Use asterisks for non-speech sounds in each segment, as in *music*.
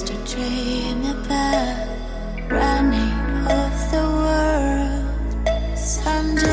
used to dream about running off the world someday.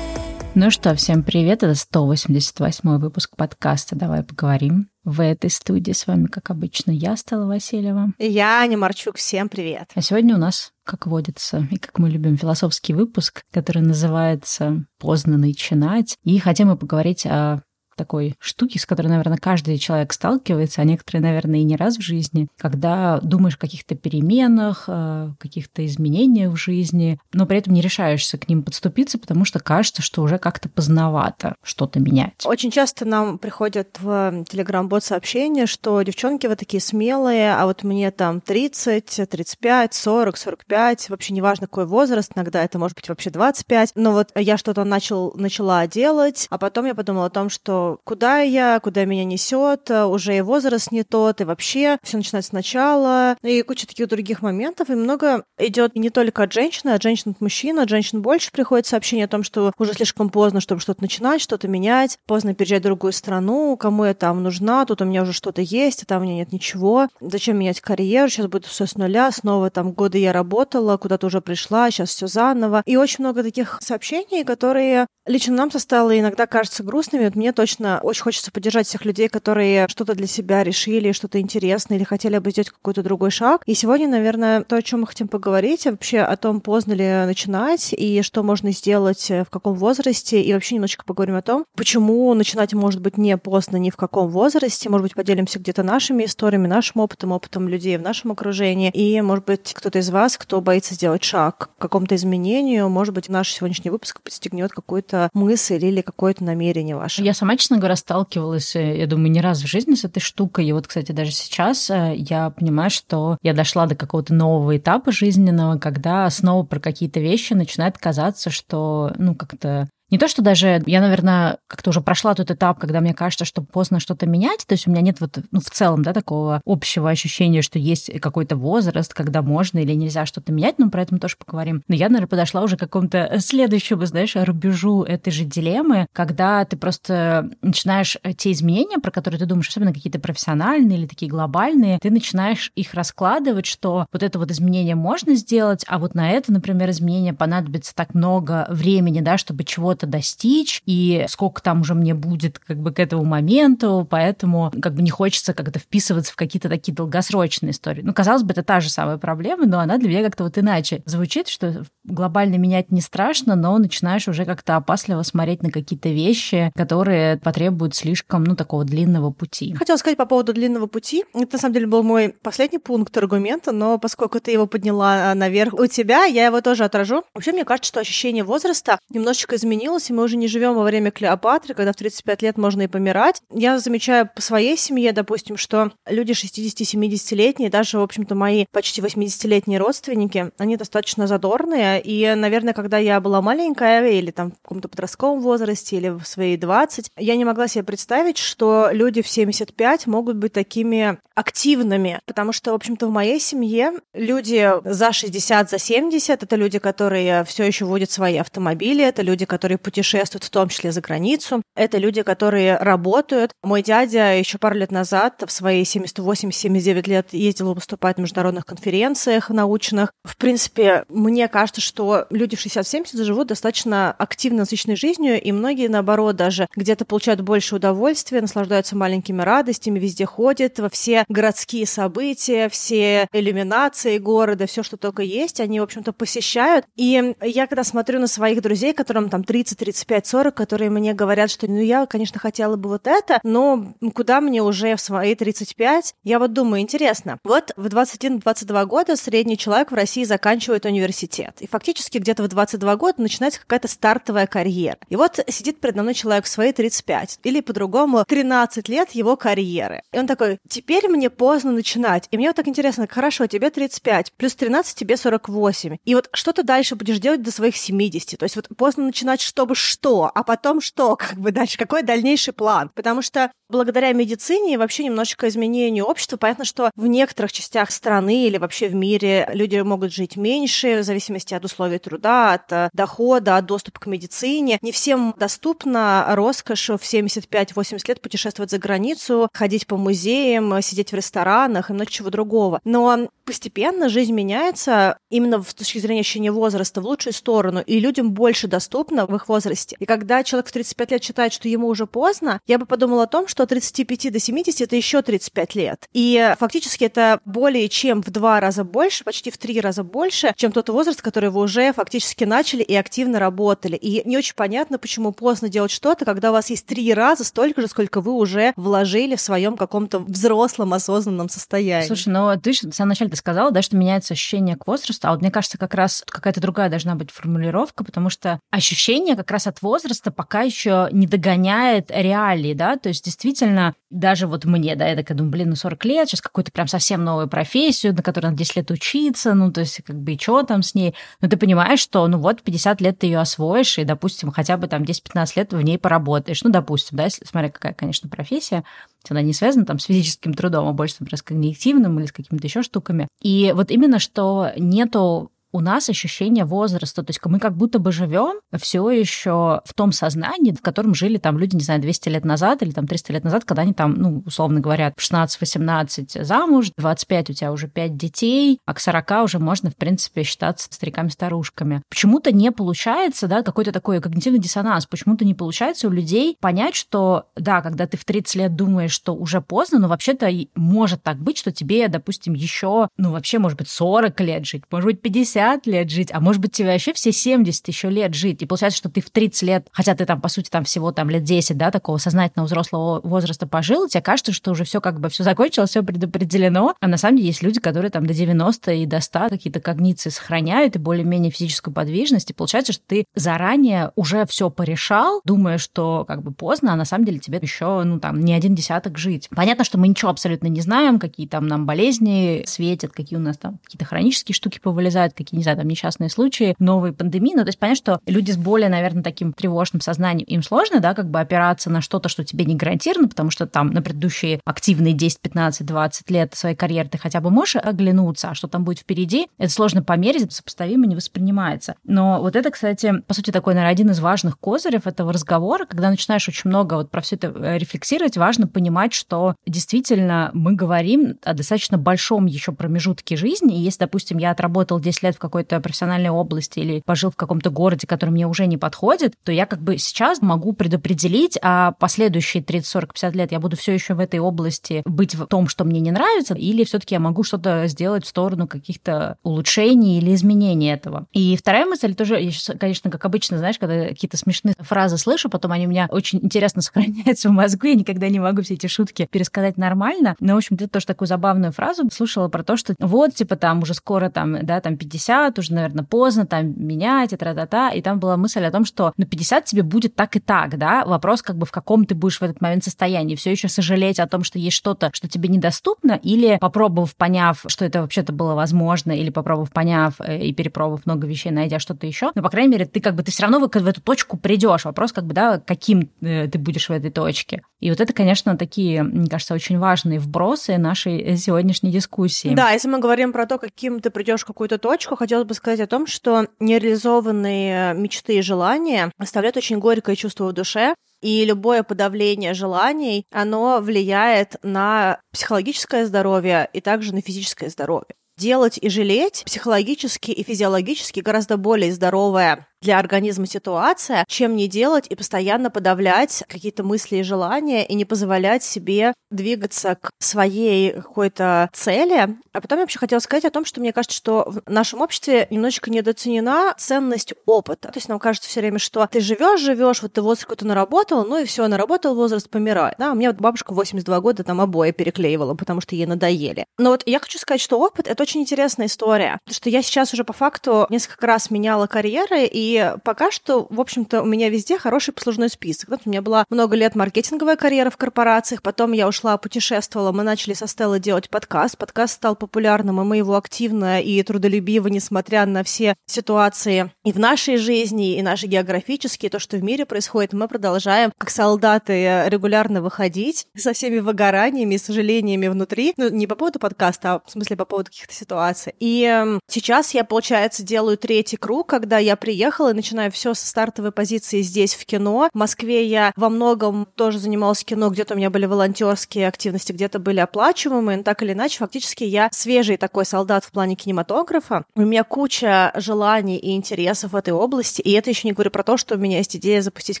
Ну что, всем привет, это 188 выпуск подкаста «Давай поговорим». В этой студии с вами, как обычно, я, Стала Васильева. И я, Аня Марчук, всем привет. А сегодня у нас, как водится, и как мы любим, философский выпуск, который называется «Поздно начинать». И хотим мы поговорить о такой штуки, с которой, наверное, каждый человек сталкивается, а некоторые, наверное, и не раз в жизни, когда думаешь о каких-то переменах, о каких-то изменениях в жизни, но при этом не решаешься к ним подступиться, потому что кажется, что уже как-то поздновато что-то менять. Очень часто нам приходят в Телеграм-бот сообщения, что девчонки вы такие смелые, а вот мне там 30, 35, 40, 45, вообще неважно какой возраст, иногда это может быть вообще 25, но вот я что-то начал, начала делать, а потом я подумала о том, что куда я, куда меня несет, уже и возраст не тот, и вообще все начинается сначала, и куча таких других моментов, и много идет не только от женщины, от женщин от мужчин, от женщин больше приходит сообщение о том, что уже слишком поздно, чтобы что-то начинать, что-то менять, поздно переезжать в другую страну, кому я там нужна, тут у меня уже что-то есть, а там у меня нет ничего, зачем менять карьеру, сейчас будет все с нуля, снова там годы я работала, куда-то уже пришла, сейчас все заново, и очень много таких сообщений, которые лично нам со Стеллой иногда кажутся грустными, вот мне точно очень хочется поддержать всех людей, которые что-то для себя решили, что-то интересное или хотели бы сделать какой-то другой шаг. И сегодня, наверное, то, о чем мы хотим поговорить, вообще о том, поздно ли начинать и что можно сделать в каком возрасте, и вообще немножечко поговорим о том, почему начинать может быть не поздно ни в каком возрасте, может быть, поделимся где-то нашими историями, нашим опытом, опытом людей в нашем окружении, и, может быть, кто-то из вас, кто боится сделать шаг к какому-то изменению, может быть, наш сегодняшний выпуск подстегнет какую-то мысль или какое-то намерение ваше. Я сама, честно говоря, сталкивалась, э, я думаю, не раз в жизни с этой штукой. И вот, кстати, даже сейчас э, я понимаю, что я дошла до какого-то нового этапа жизненного, когда снова про какие-то вещи начинает казаться, что, ну, как-то не то, что даже я, наверное, как-то уже прошла тот этап, когда мне кажется, что поздно что-то менять. То есть у меня нет вот, ну, в целом, да, такого общего ощущения, что есть какой-то возраст, когда можно или нельзя что-то менять, но про это мы тоже поговорим. Но я, наверное, подошла уже к какому-то следующему, знаешь, рубежу этой же дилеммы, когда ты просто начинаешь те изменения, про которые ты думаешь, особенно какие-то профессиональные или такие глобальные, ты начинаешь их раскладывать, что вот это вот изменение можно сделать, а вот на это, например, изменение понадобится так много времени, да, чтобы чего-то чего-то достичь, и сколько там уже мне будет как бы к этому моменту, поэтому как бы не хочется как-то вписываться в какие-то такие долгосрочные истории. Ну, казалось бы, это та же самая проблема, но она для меня как-то вот иначе звучит, что глобально менять не страшно, но начинаешь уже как-то опасливо смотреть на какие-то вещи, которые потребуют слишком, ну, такого длинного пути. Хотела сказать по поводу длинного пути. Это, на самом деле, был мой последний пункт аргумента, но поскольку ты его подняла наверх у тебя, я его тоже отражу. Вообще, мне кажется, что ощущение возраста немножечко изменилось изменилось, и мы уже не живем во время Клеопатры, когда в 35 лет можно и помирать. Я замечаю по своей семье, допустим, что люди 60-70-летние, даже, в общем-то, мои почти 80-летние родственники, они достаточно задорные, и, наверное, когда я была маленькая или там в каком-то подростковом возрасте, или в свои 20, я не могла себе представить, что люди в 75 могут быть такими активными, потому что, в общем-то, в моей семье люди за 60, за 70 — это люди, которые все еще водят свои автомобили, это люди, которые путешествуют, в том числе за границу. Это люди, которые работают. Мой дядя еще пару лет назад, в свои 78-79 лет, ездил выступать на международных конференциях научных. В принципе, мне кажется, что люди в 60-70 живут достаточно активно, насыщенной жизнью, и многие, наоборот, даже где-то получают больше удовольствия, наслаждаются маленькими радостями, везде ходят, во все городские события, все иллюминации города, все, что только есть, они, в общем-то, посещают. И я, когда смотрю на своих друзей, которым там 30 30, 35, 40, которые мне говорят, что ну я, конечно, хотела бы вот это, но куда мне уже в свои 35? Я вот думаю, интересно, вот в 21-22 года средний человек в России заканчивает университет, и фактически где-то в 22 года начинается какая-то стартовая карьера. И вот сидит передо мной человек в свои 35, или по-другому 13 лет его карьеры. И он такой, теперь мне поздно начинать. И мне вот так интересно, хорошо, тебе 35, плюс 13 тебе 48. И вот что ты дальше будешь делать до своих 70? То есть вот поздно начинать чтобы что, а потом что, *laughs* как бы дальше, какой дальнейший план. Потому что благодаря медицине и вообще немножечко изменению общества, понятно, что в некоторых частях страны или вообще в мире люди могут жить меньше, в зависимости от условий труда, от э, дохода, от доступа к медицине. Не всем доступна роскошь в 75-80 лет путешествовать за границу, ходить по музеям, сидеть в ресторанах и много чего другого. Но постепенно жизнь меняется именно с точки зрения ощущения возраста в лучшую сторону, и людям больше доступно их возрасте. И когда человек в 35 лет считает, что ему уже поздно, я бы подумала о том, что от 35 до 70 это еще 35 лет. И фактически это более чем в два раза больше, почти в три раза больше, чем тот возраст, который вы уже фактически начали и активно работали. И не очень понятно, почему поздно делать что-то, когда у вас есть три раза столько же, сколько вы уже вложили в своем каком-то взрослом осознанном состоянии. Слушай, но ты же в самом начале ты сказала, да, что меняется ощущение к возрасту, а вот мне кажется, как раз какая-то другая должна быть формулировка, потому что ощущение как раз от возраста пока еще не догоняет реалии, да, то есть действительно даже вот мне, да, я такая думаю, блин, ну 40 лет, сейчас какую-то прям совсем новую профессию, на которой надо 10 лет учиться, ну, то есть как бы и что там с ней, но ты понимаешь, что, ну, вот 50 лет ты ее освоишь, и, допустим, хотя бы там 10-15 лет в ней поработаешь, ну, допустим, да, если, смотря какая, конечно, профессия, она не связана там с физическим трудом, а больше, например, с когнитивным или с какими-то еще штуками. И вот именно, что нету у нас ощущение возраста, то есть мы как будто бы живем все еще в том сознании, в котором жили там люди, не знаю, 200 лет назад или там 300 лет назад, когда они там, ну, условно говоря, 16-18 замуж, 25 у тебя уже 5 детей, а к 40 уже можно, в принципе, считаться стариками-старушками. Почему-то не получается, да, какой-то такой когнитивный диссонанс, почему-то не получается у людей понять, что, да, когда ты в 30 лет думаешь, что уже поздно, но вообще-то может так быть, что тебе, допустим, еще, ну, вообще, может быть, 40 лет жить, может быть, 50 50 лет жить, а может быть, тебе вообще все 70 еще лет жить. И получается, что ты в 30 лет, хотя ты там, по сути, там всего там лет 10, да, такого сознательного взрослого возраста пожил, тебе кажется, что уже все как бы все закончилось, все предопределено. А на самом деле есть люди, которые там до 90 и до 100 какие-то когниции сохраняют и более-менее физическую подвижность. И получается, что ты заранее уже все порешал, думая, что как бы поздно, а на самом деле тебе еще, ну, там, не один десяток жить. Понятно, что мы ничего абсолютно не знаем, какие там нам болезни светят, какие у нас там какие-то хронические штуки повылезают, какие всякие, не знаю, там несчастные случаи, новые пандемии. Ну, то есть понятно, что люди с более, наверное, таким тревожным сознанием, им сложно, да, как бы опираться на что-то, что тебе не гарантировано, потому что там на предыдущие активные 10, 15, 20 лет своей карьеры ты хотя бы можешь оглянуться, а что там будет впереди, это сложно померить, сопоставимо не воспринимается. Но вот это, кстати, по сути, такой, наверное, один из важных козырев этого разговора, когда начинаешь очень много вот про все это э, рефлексировать, важно понимать, что действительно мы говорим о достаточно большом еще промежутке жизни, и если, допустим, я отработал 10 лет в какой-то профессиональной области или пожил в каком-то городе, который мне уже не подходит, то я как бы сейчас могу предопределить, а последующие 30, 40, 50 лет я буду все еще в этой области быть в том, что мне не нравится, или все-таки я могу что-то сделать в сторону каких-то улучшений или изменений этого. И вторая мысль тоже, я сейчас, конечно, как обычно, знаешь, когда какие-то смешные фразы слышу, потом они у меня очень интересно *laughs* сохраняются в мозгу, я никогда не могу все эти шутки пересказать нормально. Но, в общем, ты тоже такую забавную фразу слушала про то, что вот, типа, там уже скоро там, да, там 50 50, уже, наверное, поздно там менять, и тра-та-та. И там была мысль о том, что на 50 тебе будет так и так, да, вопрос как бы в каком ты будешь в этот момент состоянии, все еще сожалеть о том, что есть что-то, что тебе недоступно, или попробовав, поняв, что это вообще-то было возможно, или попробовав, поняв э, и перепробовав много вещей, найдя что-то еще, но, по крайней мере, ты как бы, ты все равно в эту точку придешь. Вопрос как бы, да, каким э, ты будешь в этой точке. И вот это, конечно, такие, мне кажется, очень важные вбросы нашей сегодняшней дискуссии. Да, если мы говорим про то, каким ты придешь в какую-то точку, хотелось бы сказать о том, что нереализованные мечты и желания оставляют очень горькое чувство в душе, и любое подавление желаний, оно влияет на психологическое здоровье и также на физическое здоровье. Делать и жалеть психологически и физиологически гораздо более здоровая для организма ситуация, чем не делать и постоянно подавлять какие-то мысли и желания и не позволять себе двигаться к своей какой-то цели. А потом я вообще хотела сказать о том, что мне кажется, что в нашем обществе немножечко недооценена ценность опыта. То есть нам кажется все время, что ты живешь, живешь, вот ты возраст какой-то наработал, ну и все, наработал возраст, помирает. Да, у меня вот бабушка 82 года там обои переклеивала, потому что ей надоели. Но вот я хочу сказать, что опыт — это очень интересная история, потому что я сейчас уже по факту несколько раз меняла карьеры, и И пока что, в общем-то, у меня везде хороший послужной список. Вот у меня была много лет маркетинговая карьера в корпорациях, потом я ушла, путешествовала, мы начали со Стеллой делать подкаст. Подкаст стал популярным, и мы его активно и трудолюбиво, несмотря на все ситуации и в нашей жизни, и наши географические, то, что в мире происходит, мы продолжаем, как солдаты, регулярно выходить со всеми выгораниями и сожалениями внутри. Ну, не по поводу подкаста, а в смысле по поводу каких-то ситуаций. И э, сейчас я, получается, делаю третий круг, когда я приехала и начинаю все со стартовой позиции здесь, в кино. В Москве я во многом тоже занималась кино, где-то у меня были волонтерские активности, где-то были оплачиваемые, но так или иначе, фактически я свежий такой солдат в плане кинематографа. У меня куча желаний и интересов в этой области, и это еще не говорю про то, что у меня есть идея запустить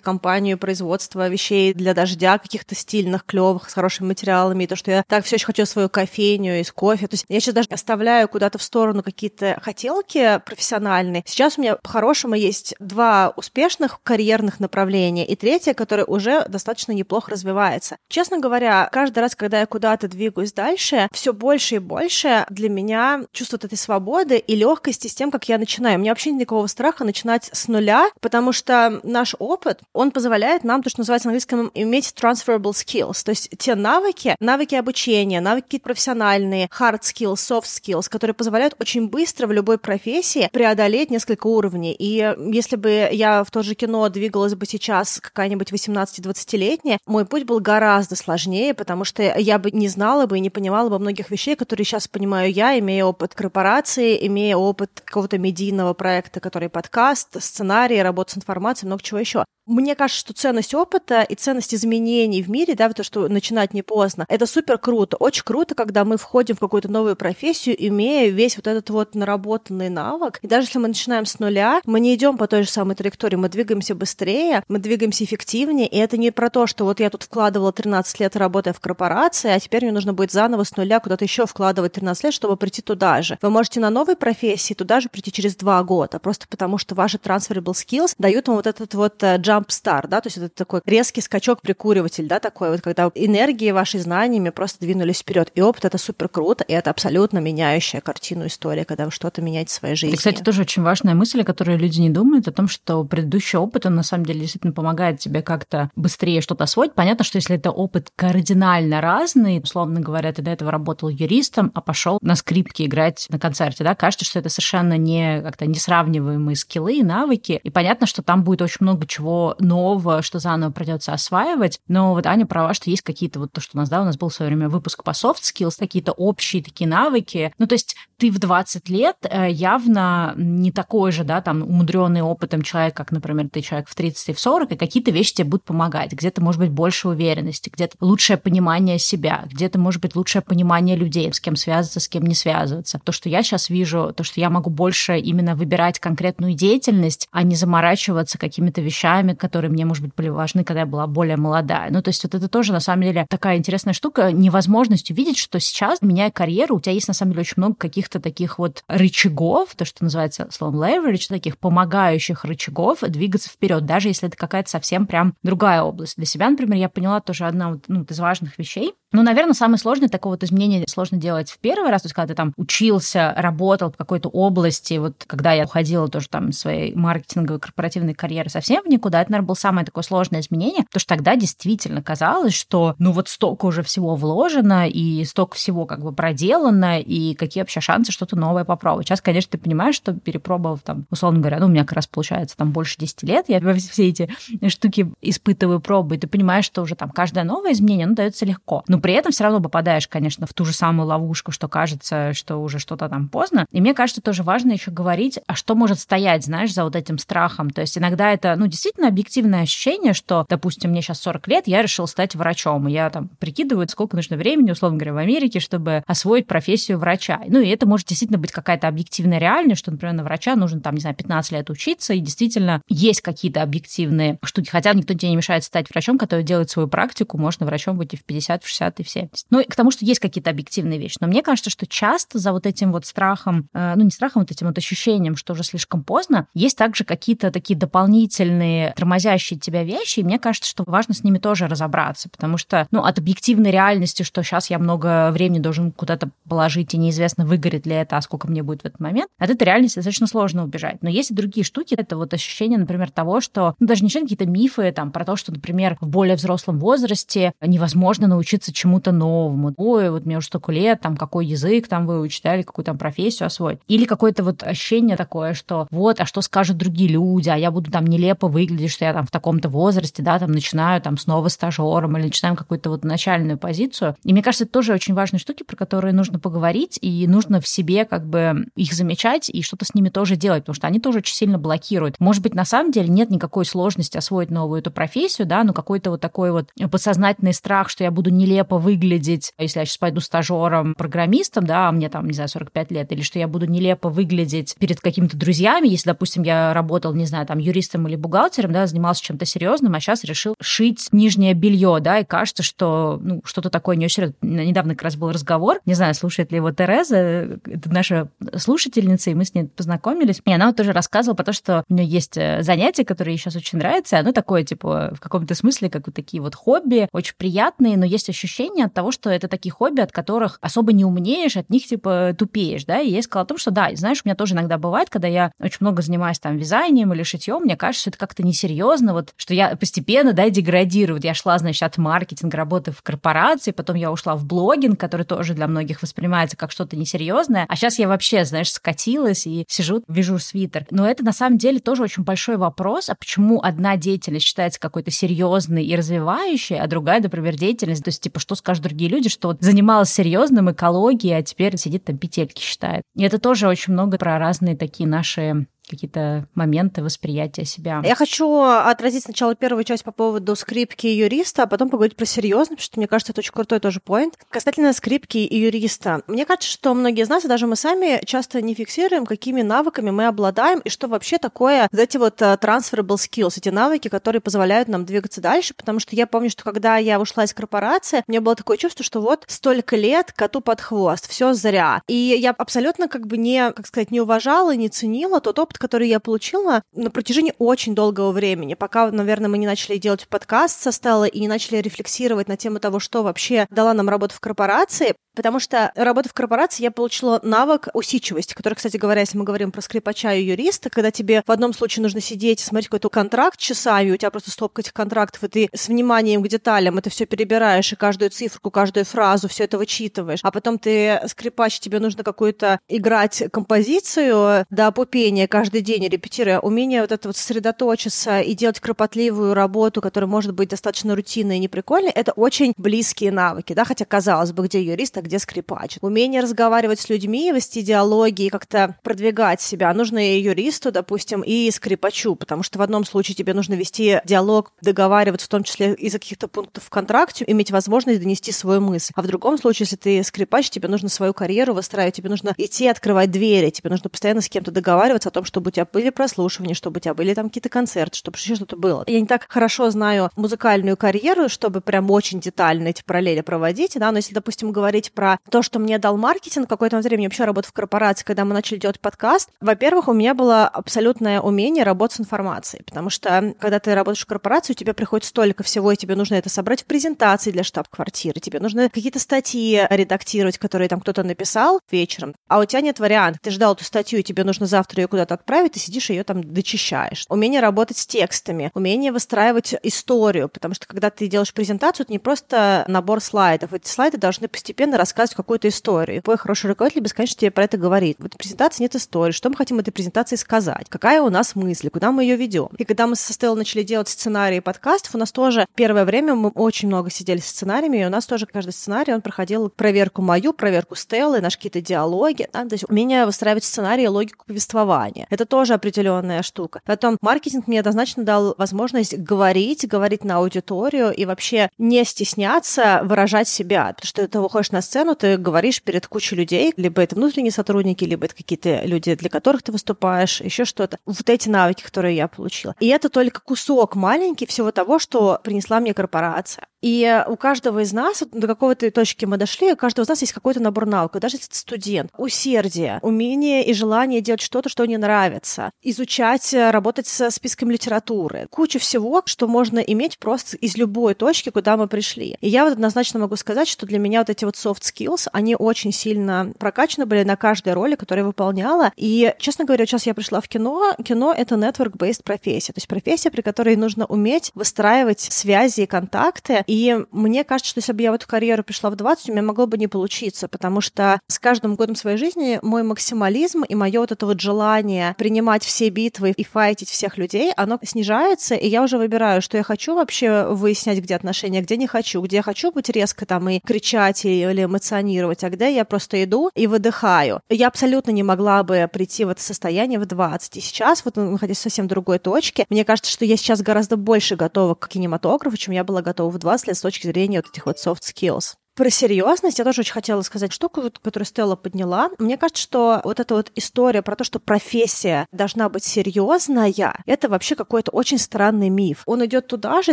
компанию производства вещей для дождя, каких-то стильных, клевых, с хорошими материалами, и то, что я так все еще хочу свою кофейню из кофе. То есть я сейчас даже оставляю куда-то в сторону какие-то хотелки профессиональные. Сейчас у меня по-хорошему есть два успешных карьерных направления, и третье, которое уже достаточно неплохо развивается. Честно говоря, каждый раз, когда я куда-то двигаюсь дальше, все больше и больше для меня чувство этой свободы и легкости с тем, как я начинаю. У меня вообще нет никакого страха начинать с нуля, потому что наш опыт, он позволяет нам, то, что называется на английском, иметь transferable skills, то есть те навыки, навыки обучения, навыки профессиональные, hard skills, soft skills, которые позволяют очень быстро в любой профессии преодолеть несколько уровней. И если бы я в то же кино двигалась бы сейчас какая-нибудь 18-20-летняя, мой путь был гораздо сложнее, потому что я бы не знала бы и не понимала бы многих вещей, которые сейчас понимаю я, имея опыт корпорации, имея опыт какого-то медийного проекта, который подкаст, сценарий, работа с информацией, много чего еще. Мне кажется, что ценность опыта и ценность изменений в мире, да, то, что начинать не поздно, это супер круто. Очень круто, когда мы входим в какую-то новую профессию, имея весь вот этот вот наработанный навык. И даже если мы начинаем с нуля, мы не идем по той же самой траектории, мы двигаемся быстрее, мы двигаемся эффективнее. И это не про то, что вот я тут вкладывала 13 лет, работая в корпорации, а теперь мне нужно будет заново с нуля куда-то еще вкладывать 13 лет, чтобы прийти туда же. Вы можете на новой профессии туда же прийти через два года, просто потому что ваши transferable skills дают вам вот этот вот э, jump jump да, то есть это такой резкий скачок-прикуриватель, да, такой вот, когда энергии ваши знаниями просто двинулись вперед. И опыт это супер круто, и это абсолютно меняющая картину история, когда вы что-то меняете в своей жизни. Это, кстати, тоже очень важная мысль, о которой люди не думают, о том, что предыдущий опыт, он на самом деле действительно помогает тебе как-то быстрее что-то освоить. Понятно, что если это опыт кардинально разный, условно говоря, ты до этого работал юристом, а пошел на скрипке играть на концерте, да, кажется, что это совершенно не как-то несравниваемые скиллы и навыки. И понятно, что там будет очень много чего нового, что заново придется осваивать. Но вот Аня права, что есть какие-то вот то, что у нас, да, у нас был в свое время выпуск по soft skills, какие-то общие такие навыки. Ну, то есть ты в 20 лет э, явно не такой же, да, там, умудренный опытом человек, как, например, ты человек в 30 и в 40, и какие-то вещи тебе будут помогать. Где-то, может быть, больше уверенности, где-то лучшее понимание себя, где-то, может быть, лучшее понимание людей, с кем связываться, с кем не связываться. То, что я сейчас вижу, то, что я могу больше именно выбирать конкретную деятельность, а не заморачиваться какими-то вещами, которые мне, может быть, были важны, когда я была более молодая. Ну, то есть вот это тоже, на самом деле, такая интересная штука, невозможность увидеть, что сейчас, меняя карьеру, у тебя есть, на самом деле, очень много каких-то таких вот рычагов, то, что называется словом leverage, таких помогающих рычагов двигаться вперед, даже если это какая-то совсем прям другая область. Для себя, например, я поняла тоже одна вот, ну, из важных вещей, ну, наверное, самое сложное такое вот изменение сложно делать в первый раз, то есть когда ты там учился, работал в какой-то области, вот когда я уходила тоже там своей маркетинговой корпоративной карьеры совсем в никуда, это, наверное, было самое такое сложное изменение, потому что тогда действительно казалось, что ну вот столько уже всего вложено и столько всего как бы проделано, и какие вообще шансы что-то новое попробовать. Сейчас, конечно, ты понимаешь, что перепробовав там, условно говоря, ну, у меня как раз получается там больше 10 лет, я все эти штуки испытываю, пробую, и ты понимаешь, что уже там каждое новое изменение, ну, дается легко. Но при этом все равно попадаешь, конечно, в ту же самую ловушку, что кажется, что уже что-то там поздно. И мне кажется, тоже важно еще говорить, а что может стоять, знаешь, за вот этим страхом. То есть иногда это, ну, действительно объективное ощущение, что, допустим, мне сейчас 40 лет, я решил стать врачом, и я там прикидываю, сколько нужно времени, условно говоря, в Америке, чтобы освоить профессию врача. Ну, и это может действительно быть какая-то объективная реальность, что, например, на врача нужно там, не знаю, 15 лет учиться, и действительно есть какие-то объективные штуки. Хотя никто тебе не мешает стать врачом, который делает свою практику, можно врачом быть и в 50, в 60, и в 70. Ну, и к тому, что есть какие-то объективные вещи. Но мне кажется, что часто за вот этим вот страхом, э, ну, не страхом, вот этим вот ощущением, что уже слишком поздно, есть также какие-то такие дополнительные тормозящие тебя вещи, и мне кажется, что важно с ними тоже разобраться, потому что, ну, от объективной реальности, что сейчас я много времени должен куда-то положить, и неизвестно, выгорит ли это, а сколько мне будет в этот момент, от этой реальности достаточно сложно убежать. Но есть и другие штуки, это вот ощущение, например, того, что, ну, даже не какие-то мифы там про то, что, например, в более взрослом возрасте невозможно научиться чему-то новому. Ой, вот мне уже столько лет, там, какой язык там выучить, да, или какую там профессию освоить. Или какое-то вот ощущение такое, что вот, а что скажут другие люди, а я буду там нелепо выглядеть, что я там в таком-то возрасте, да, там начинаю там снова стажером или начинаем какую-то вот начальную позицию. И мне кажется, это тоже очень важные штуки, про которые нужно поговорить, и нужно в себе как бы их замечать и что-то с ними тоже делать, потому что они тоже очень сильно блокируют. Может быть, на самом деле нет никакой сложности освоить новую эту профессию, да, но какой-то вот такой вот подсознательный страх, что я буду нелепо выглядеть, если я сейчас пойду стажером, программистом, да, а мне там, не знаю, 45 лет, или что я буду нелепо выглядеть перед какими-то друзьями, если, допустим, я работал, не знаю, там, юристом или бухгалтером, да, занимался чем-то серьезным, а сейчас решил шить нижнее белье, да, и кажется, что, ну, что-то такое не очень... Недавно как раз был разговор, не знаю, слушает ли его Тереза, это наша слушательница, и мы с ней познакомились, и она вот тоже рассказывала про то, что у нее есть э, занятие, которое ей сейчас очень нравится, и оно такое, типа, в каком-то смысле, как вот такие вот хобби, очень приятные, но есть ощущение от того, что это такие хобби, от которых особо не умнеешь, от них, типа, тупеешь, да, и я сказала о том, что да, знаешь, у меня тоже иногда бывает, когда я очень много занимаюсь там вязанием или шитьем, мне кажется, это как-то несерьезно, вот, что я постепенно, да, деградирую. Вот я шла, значит, от маркетинга работы в корпорации, потом я ушла в блогинг, который тоже для многих воспринимается как что-то несерьезное, а сейчас я вообще, знаешь, скатилась и сижу, вяжу свитер. Но это на самом деле тоже очень большой вопрос, а почему одна деятельность считается какой-то серьезной и развивающей, а другая, например, деятельность, то есть, типа, что скажут другие люди, что занималась серьезным экологией, а теперь сидит там петельки считает. И это тоже очень много про разные такие наши какие-то моменты восприятия себя. Я хочу отразить сначала первую часть по поводу скрипки и юриста, а потом поговорить про серьезно, потому что мне кажется, это очень крутой тоже поинт. Касательно скрипки и юриста. Мне кажется, что многие из нас, и даже мы сами, часто не фиксируем, какими навыками мы обладаем, и что вообще такое вот эти вот uh, transferable skills, эти навыки, которые позволяют нам двигаться дальше, потому что я помню, что когда я ушла из корпорации, у меня было такое чувство, что вот столько лет коту под хвост, все зря. И я абсолютно как бы не, как сказать, не уважала, не ценила тот опыт, который я получила на протяжении очень долгого времени, пока, наверное, мы не начали делать подкаст со Стеллой и не начали рефлексировать на тему того, что вообще дала нам работа в корпорации, Потому что, работа в корпорации, я получила навык усидчивости, который, кстати говоря, если мы говорим про скрипача и юриста, когда тебе в одном случае нужно сидеть, смотреть какой-то контракт часами, у тебя просто стопка этих контрактов, и ты с вниманием к деталям это все перебираешь, и каждую цифру, каждую фразу, все это вычитываешь. А потом ты скрипач, тебе нужно какую-то играть композицию до пупения каждый день, репетируя. Умение вот это вот сосредоточиться и делать кропотливую работу, которая может быть достаточно рутинной и неприкольной, это очень близкие навыки, да, хотя казалось бы, где юрист, а где скрипач. Умение разговаривать с людьми, вести диалоги и как-то продвигать себя нужно и юристу, допустим, и скрипачу, потому что в одном случае тебе нужно вести диалог, договариваться, в том числе из-за каких-то пунктов в контракте, иметь возможность донести свою мысль. А в другом случае, если ты скрипач, тебе нужно свою карьеру выстраивать, тебе нужно идти открывать двери, тебе нужно постоянно с кем-то договариваться о том, чтобы у тебя были прослушивания, чтобы у тебя были там какие-то концерты, чтобы еще что-то было. Я не так хорошо знаю музыкальную карьеру, чтобы прям очень детально эти параллели проводить, да, но если, допустим, говорить говорить про то, что мне дал маркетинг, какое-то время вообще работать в корпорации, когда мы начали делать подкаст, во-первых, у меня было абсолютное умение работать с информацией, потому что когда ты работаешь в корпорации, у тебя приходит столько всего, и тебе нужно это собрать в презентации для штаб-квартиры, тебе нужно какие-то статьи редактировать, которые там кто-то написал вечером, а у тебя нет варианта. Ты ждал эту статью, и тебе нужно завтра ее куда-то отправить, ты сидишь ее там дочищаешь. Умение работать с текстами, умение выстраивать историю, потому что когда ты делаешь презентацию, это не просто набор слайдов. Эти слайды должны постепенно рассказывать какую-то историю. Твой хороший руководитель бесконечно тебе про это говорит. В этой презентации нет истории. Что мы хотим этой презентации сказать? Какая у нас мысль? Куда мы ее ведем? И когда мы со Стеллой начали делать сценарии подкастов, у нас тоже первое время мы очень много сидели с сценариями, и у нас тоже каждый сценарий, он проходил проверку мою, проверку Стеллы, наши какие-то диалоги, да, то есть умение выстраивать сценарии, логику повествования. Это тоже определенная штука. Потом маркетинг мне однозначно дал возможность говорить, говорить на аудиторию и вообще не стесняться выражать себя. Потому что ты выходишь на сцену, ты говоришь перед кучей людей, либо это внутренние сотрудники, либо это какие-то люди, для которых ты выступаешь, еще что-то. Вот эти навыки, которые я получила. И это только кусок маленький всего того, что принесла мне корпорация. И у каждого из нас, до какого-то точки мы дошли, у каждого из нас есть какой-то набор навыков, даже если это студент. Усердие, умение и желание делать что-то, что не нравится, изучать, э, работать со списком литературы, куча всего, что можно иметь просто из любой точки, куда мы пришли. И я вот однозначно могу сказать, что для меня вот эти вот soft skills, они очень сильно прокачаны были на каждой роли, которую я выполняла. И, честно говоря, сейчас я пришла в кино. Кино — это network-based профессия, то есть профессия, при которой нужно уметь выстраивать связи и контакты. И мне кажется, что если бы я в эту карьеру пришла в 20, у меня могло бы не получиться, потому что с каждым годом своей жизни мой максимализм и мое вот это вот желание принимать все битвы и файтить всех людей, оно снижается, и я уже выбираю, что я хочу вообще выяснять, где отношения, где не хочу, где я хочу быть резко там и кричать или эмоционировать, а где я просто иду и выдыхаю. Я абсолютно не могла бы прийти в это состояние в 20. И сейчас, вот находясь в совсем другой точке, мне кажется, что я сейчас гораздо больше готова к кинематографу, чем я была готова в 20 лет с точки зрения вот этих вот soft skills. Про серьезность я тоже очень хотела сказать штуку, которую Стелла подняла. Мне кажется, что вот эта вот история про то, что профессия должна быть серьезная, это вообще какой-то очень странный миф. Он идет туда же,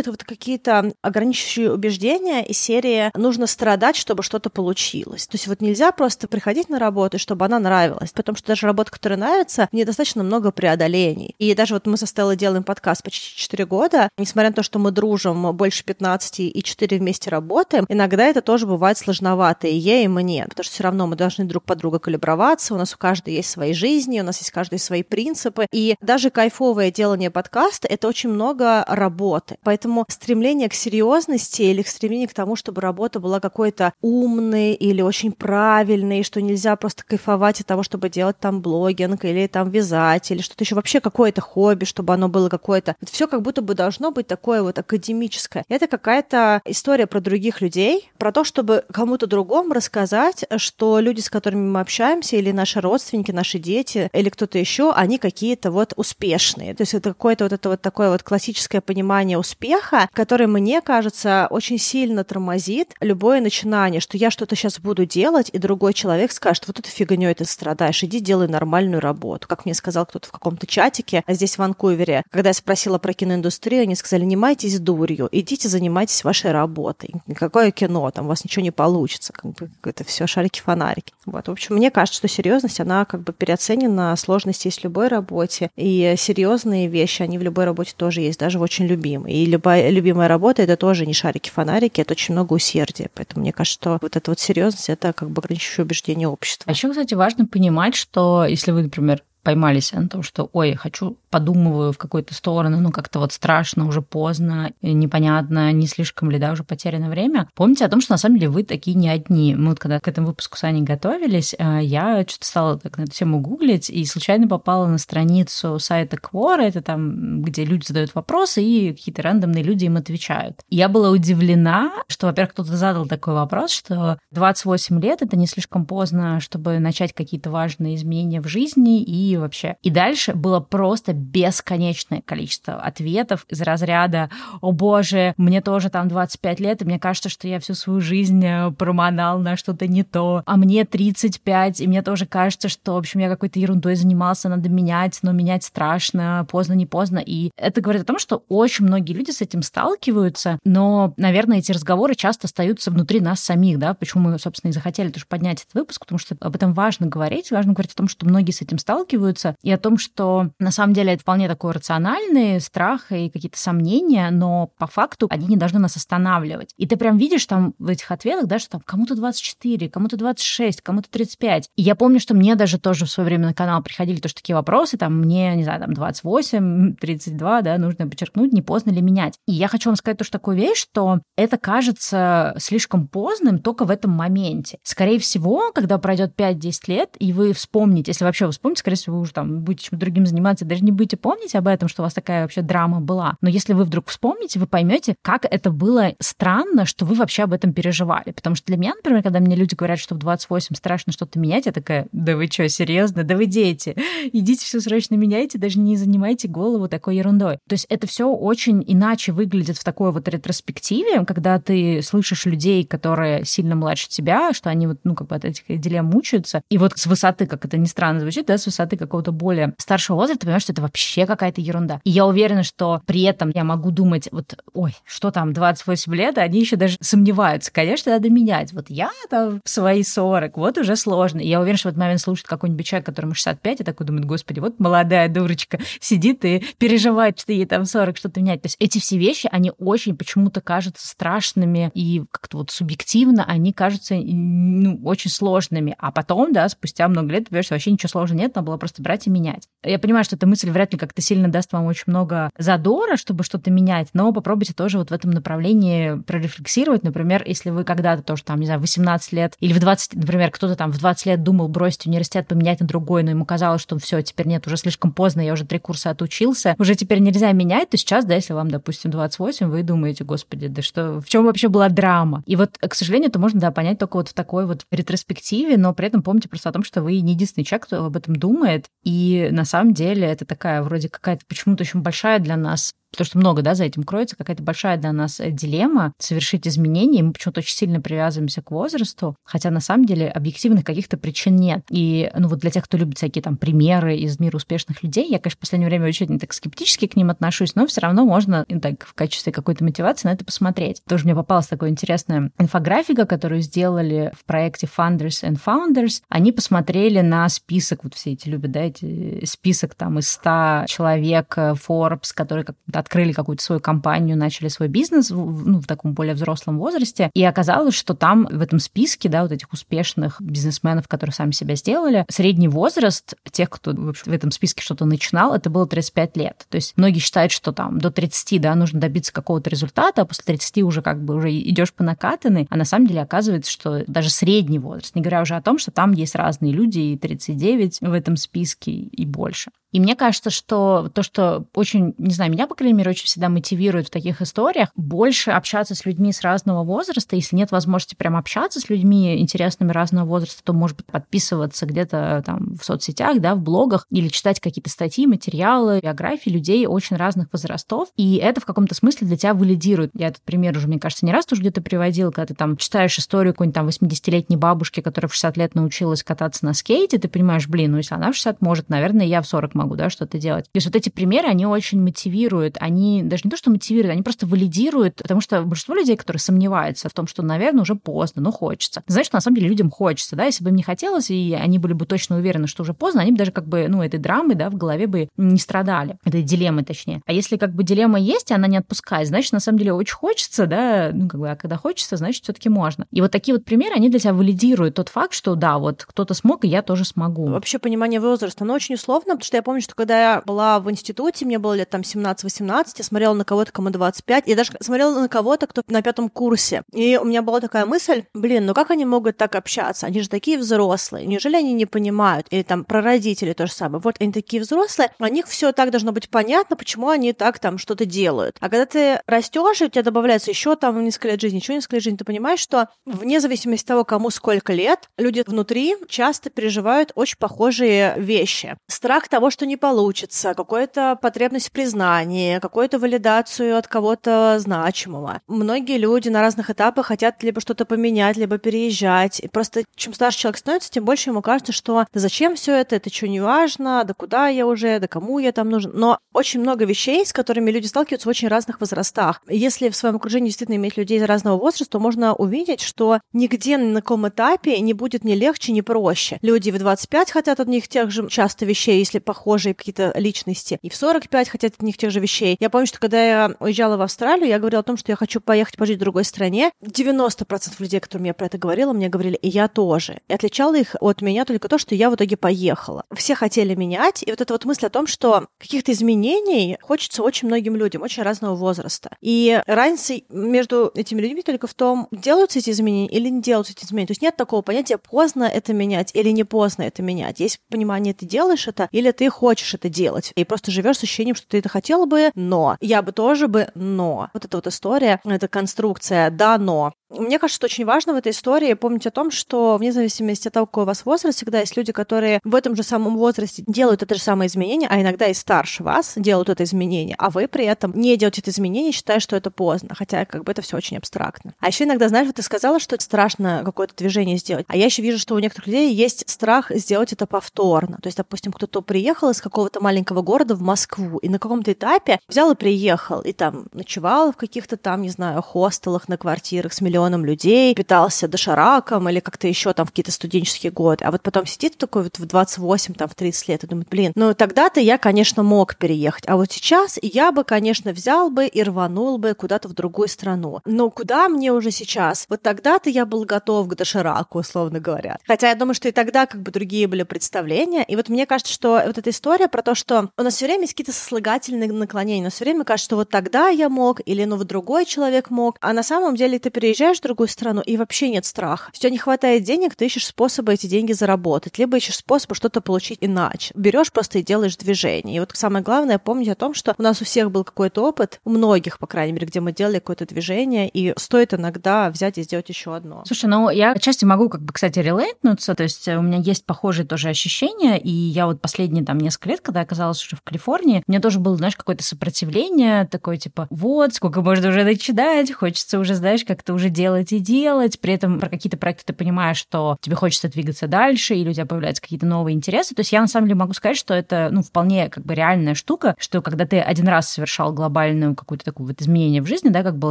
это вот какие-то ограничивающие убеждения из серии «нужно страдать, чтобы что-то получилось». То есть вот нельзя просто приходить на работу, чтобы она нравилась, потому что даже работа, которая нравится, мне достаточно много преодолений. И даже вот мы со Стеллой делаем подкаст почти 4 года, несмотря на то, что мы дружим больше 15 и 4 вместе работаем, иногда это тоже бывает бывает сложновато и ей, и мне, потому что все равно мы должны друг под друга калиброваться, у нас у каждой есть свои жизни, у нас есть каждый свои принципы, и даже кайфовое делание подкаста — это очень много работы. Поэтому стремление к серьезности или стремление к тому, чтобы работа была какой-то умной или очень правильной, что нельзя просто кайфовать от того, чтобы делать там блогинг или там вязать или что-то еще вообще какое-то хобби, чтобы оно было какое-то. Все как будто бы должно быть такое вот академическое. Это какая-то история про других людей, про то, чтобы чтобы кому-то другому рассказать, что люди, с которыми мы общаемся, или наши родственники, наши дети, или кто-то еще, они какие-то вот успешные. То есть это какое-то вот это вот такое вот классическое понимание успеха, которое, мне кажется, очень сильно тормозит любое начинание, что я что-то сейчас буду делать, и другой человек скажет, вот это фигней ты страдаешь, иди делай нормальную работу. Как мне сказал кто-то в каком-то чатике здесь в Ванкувере, когда я спросила про киноиндустрию, они сказали, не майтесь дурью, идите занимайтесь вашей работой. Какое кино, там у вас ничего не получится. Как бы это все шарики-фонарики. Вот. В общем, мне кажется, что серьезность, она как бы переоценена. Сложности есть в любой работе. И серьезные вещи, они в любой работе тоже есть, даже в очень любимой. И любая любимая работа это тоже не шарики-фонарики, это очень много усердия. Поэтому мне кажется, что вот эта вот серьезность это как бы ограничивающее убеждение общества. А еще, кстати, важно понимать, что если вы, например, поймались на том, что, ой, хочу, подумываю в какую-то сторону, ну, как-то вот страшно, уже поздно, непонятно, не слишком ли, да, уже потеряно время. Помните о том, что на самом деле вы такие не одни. Мы вот когда к этому выпуску с Аней готовились, э, я что-то стала так на эту тему гуглить и случайно попала на страницу сайта Quora, это там, где люди задают вопросы, и какие-то рандомные люди им отвечают. я была удивлена, что, во-первых, кто-то задал такой вопрос, что 28 лет — это не слишком поздно, чтобы начать какие-то важные изменения в жизни и вообще. И дальше было просто бесконечное количество ответов из разряда «О боже, мне тоже там 25 лет, и мне кажется, что я всю свою жизнь э, проманал на что-то не то, а мне 35, и мне тоже кажется, что, в общем, я какой-то ерундой занимался, надо менять, но менять страшно, поздно, не поздно». И это говорит о том, что очень многие люди с этим сталкиваются, но, наверное, эти разговоры часто остаются внутри нас самих, да, почему мы, собственно, и захотели тоже поднять этот выпуск, потому что об этом важно говорить, важно говорить о том, что многие с этим сталкиваются, сталкиваются, и о том, что на самом деле это вполне такой рациональный страх и какие-то сомнения, но по факту они не должны нас останавливать. И ты прям видишь там в этих ответах, да, что там кому-то 24, кому-то 26, кому-то 35. И я помню, что мне даже тоже в свое время на канал приходили тоже такие вопросы, там, мне, не знаю, там 28, 32, *laughs* да, нужно подчеркнуть, не поздно ли менять. И я хочу вам сказать тоже такую вещь, что это кажется слишком поздным только в этом моменте. Скорее всего, когда пройдет 5-10 лет, и вы вспомните, если вообще вы вспомните, скорее всего, вы уже там будете чем-то другим заниматься, даже не будете помнить об этом, что у вас такая вообще драма была. Но если вы вдруг вспомните, вы поймете, как это было странно, что вы вообще об этом переживали. Потому что для меня, например, когда мне люди говорят, что в 28 страшно что-то менять, я такая, да вы что, серьезно? Да вы дети. Идите все срочно меняйте, даже не занимайте голову такой ерундой. То есть это все очень иначе выглядит в такой вот ретроспективе, когда ты слышишь людей, которые сильно младше тебя, что они вот, ну, как бы от этих дилемм мучаются. И вот с высоты, как это ни странно звучит, да, с высоты какого-то более старшего возраста, ты понимаешь, что это вообще какая-то ерунда. И я уверена, что при этом я могу думать, вот, ой, что там, 28 лет, они еще даже сомневаются. Конечно, надо менять. Вот я там свои 40, вот уже сложно. И я уверена, что в этот момент слушает какой-нибудь человек, которому 65, и такой думает, господи, вот молодая дурочка сидит и переживает, что ей там 40, что-то менять. То есть эти все вещи, они очень почему-то кажутся страшными и как-то вот субъективно они кажутся ну, очень сложными. А потом, да, спустя много лет ты понимаешь, что вообще ничего сложного нет, надо было просто брать и менять. Я понимаю, что эта мысль вряд ли как-то сильно даст вам очень много задора, чтобы что-то менять, но попробуйте тоже вот в этом направлении прорефлексировать. Например, если вы когда-то тоже там, не знаю, 18 лет или в 20, например, кто-то там в 20 лет думал бросить университет, поменять на другой, но ему казалось, что все, теперь нет, уже слишком поздно, я уже три курса отучился, уже теперь нельзя менять, то сейчас, да, если вам, допустим, 28, вы думаете, господи, да что, в чем вообще была драма? И вот, к сожалению, это можно, да, понять только вот в такой вот ретроспективе, но при этом помните просто о том, что вы не единственный человек, кто об этом думает, и на самом деле это такая вроде какая-то почему-то очень большая для нас потому что много, да, за этим кроется, какая-то большая для нас э, дилемма совершить изменения, и мы почему-то очень сильно привязываемся к возрасту, хотя на самом деле объективных каких-то причин нет. И, ну вот для тех, кто любит всякие там примеры из мира успешных людей, я, конечно, в последнее время очень так скептически к ним отношусь, но все равно можно ну, так в качестве какой-то мотивации на это посмотреть. Тоже мне попалась такая интересная инфографика, которую сделали в проекте Funders and Founders. Они посмотрели на список, вот все эти любят, да, эти список там из 100 человек э, Forbes, которые как-то открыли какую-то свою компанию, начали свой бизнес ну, в таком более взрослом возрасте. И оказалось, что там в этом списке, да, вот этих успешных бизнесменов, которые сами себя сделали, средний возраст тех, кто в этом списке что-то начинал, это было 35 лет. То есть многие считают, что там до 30, да, нужно добиться какого-то результата, а после 30 уже как бы уже идешь по накатанной, а на самом деле оказывается, что даже средний возраст, не говоря уже о том, что там есть разные люди, и 39 в этом списке, и больше. И мне кажется, что то, что очень, не знаю, меня, по крайней мере, очень всегда мотивирует в таких историях, больше общаться с людьми с разного возраста. Если нет возможности прям общаться с людьми интересными разного возраста, то, может быть, подписываться где-то там в соцсетях, да, в блогах, или читать какие-то статьи, материалы, биографии людей очень разных возрастов. И это в каком-то смысле для тебя валидирует. Я этот пример уже, мне кажется, не раз тоже где-то приводила, когда ты там читаешь историю какой-нибудь там 80-летней бабушки, которая в 60 лет научилась кататься на скейте, ты понимаешь, блин, ну если она в 60 может, наверное, я в 40 могу, да, что-то делать. То есть вот эти примеры, они очень мотивируют, они даже не то, что мотивируют, они просто валидируют, потому что большинство людей, которые сомневаются в том, что, наверное, уже поздно, но хочется. Знаешь, на самом деле людям хочется, да, если бы им не хотелось, и они были бы точно уверены, что уже поздно, они бы даже как бы, ну, этой драмы, да, в голове бы не страдали, этой дилеммы, точнее. А если как бы дилемма есть, и она не отпускает, значит, на самом деле очень хочется, да, ну, как бы, а когда хочется, значит, все таки можно. И вот такие вот примеры, они для тебя валидируют тот факт, что да, вот кто-то смог, и я тоже смогу. Вообще понимание возраста, оно очень условно, потому что я помню, что когда я была в институте, мне было лет там 17-18, я смотрела на кого-то, кому 25, я даже смотрела на кого-то, кто на пятом курсе. И у меня была такая мысль, блин, ну как они могут так общаться? Они же такие взрослые. Неужели они не понимают? Или там про родителей то же самое. Вот они такие взрослые, у них все так должно быть понятно, почему они так там что-то делают. А когда ты растешь, и у тебя добавляется еще там несколько лет жизни, еще несколько лет жизни, ты понимаешь, что вне зависимости от того, кому сколько лет, люди внутри часто переживают очень похожие вещи. Страх того, что не получится, какую-то потребность в признании, какую-то валидацию от кого-то значимого. Многие люди на разных этапах хотят либо что-то поменять, либо переезжать. И просто чем старше человек становится, тем больше ему кажется, что да зачем все это, это что не важно, да куда я уже, да кому я там нужен. Но очень много вещей, с которыми люди сталкиваются в очень разных возрастах. Если в своем окружении действительно иметь людей разного возраста, то можно увидеть, что нигде на каком этапе не будет ни легче, ни проще. Люди в 25 хотят от них тех же часто вещей, если похожие какие-то личности, и в 45 хотят от них тех же вещей. Я помню, что когда я уезжала в Австралию, я говорила о том, что я хочу поехать пожить в другой стране. 90% людей, которым я про это говорила, мне говорили, и я тоже. И отличало их от меня только то, что я в итоге поехала. Все хотели менять, и вот эта вот мысль о том, что каких-то изменений хочется очень многим людям, очень разного возраста. И разница между этими людьми только в том, делаются эти изменения или не делаются эти изменения. То есть нет такого понятия, поздно это менять или не поздно это менять. Есть понимание, ты делаешь это или ты хочешь это делать. И просто живешь с ощущением, что ты это хотела бы, но. Я бы тоже бы, но. Вот эта вот история, эта конструкция «да, но». Мне кажется, что очень важно в этой истории помнить о том, что вне зависимости от того, какой у вас возраст, всегда есть люди, которые в этом же самом возрасте делают это же самое изменение, а иногда и старше вас делают это изменение, а вы при этом не делаете это изменение, считая, что это поздно, хотя как бы это все очень абстрактно. А еще иногда, знаешь, вот ты сказала, что страшно какое-то движение сделать, а я еще вижу, что у некоторых людей есть страх сделать это повторно. То есть, допустим, кто-то приехал из какого-то маленького города в Москву и на каком-то этапе взял и приехал, и там ночевал в каких-то там, не знаю, хостелах на квартирах с миллионом людей, питался дошираком или как-то еще там в какие-то студенческие годы. А вот потом сидит такой вот в 28, там в 30 лет и думает, блин, ну тогда-то я, конечно, мог переехать, а вот сейчас я бы, конечно, взял бы и рванул бы куда-то в другую страну. Но куда мне уже сейчас? Вот тогда-то я был готов к дошираку, условно говоря. Хотя я думаю, что и тогда как бы другие были представления. И вот мне кажется, что вот эта история про то, что у нас все время есть какие-то сослагательные наклонения, но все время кажется, что вот тогда я мог, или ну вот другой человек мог. А на самом деле ты переезжаешь в другую страну, и вообще нет страха. Если у не хватает денег, ты ищешь способы эти деньги заработать, либо ищешь способы что-то получить иначе. Берешь просто и делаешь движение. И вот самое главное помнить о том, что у нас у всех был какой-то опыт, у многих, по крайней мере, где мы делали какое-то движение, и стоит иногда взять и сделать еще одно. Слушай, ну я отчасти могу, как бы, кстати, релейтнуться, то есть у меня есть похожие тоже ощущения, и я вот последние там несколько лет, когда оказалась уже в Калифорнии, мне тоже было, знаешь, какое-то сопротивление, такое типа, вот, сколько можно уже начинать, хочется уже, знаешь, как-то уже делать и делать, при этом про какие-то проекты ты понимаешь, что тебе хочется двигаться дальше, или у тебя появляются какие-то новые интересы, то есть я на самом деле могу сказать, что это, ну, вполне как бы реальная штука, что когда ты один раз совершал глобальную какую-то такую вот изменение в жизни, да, как было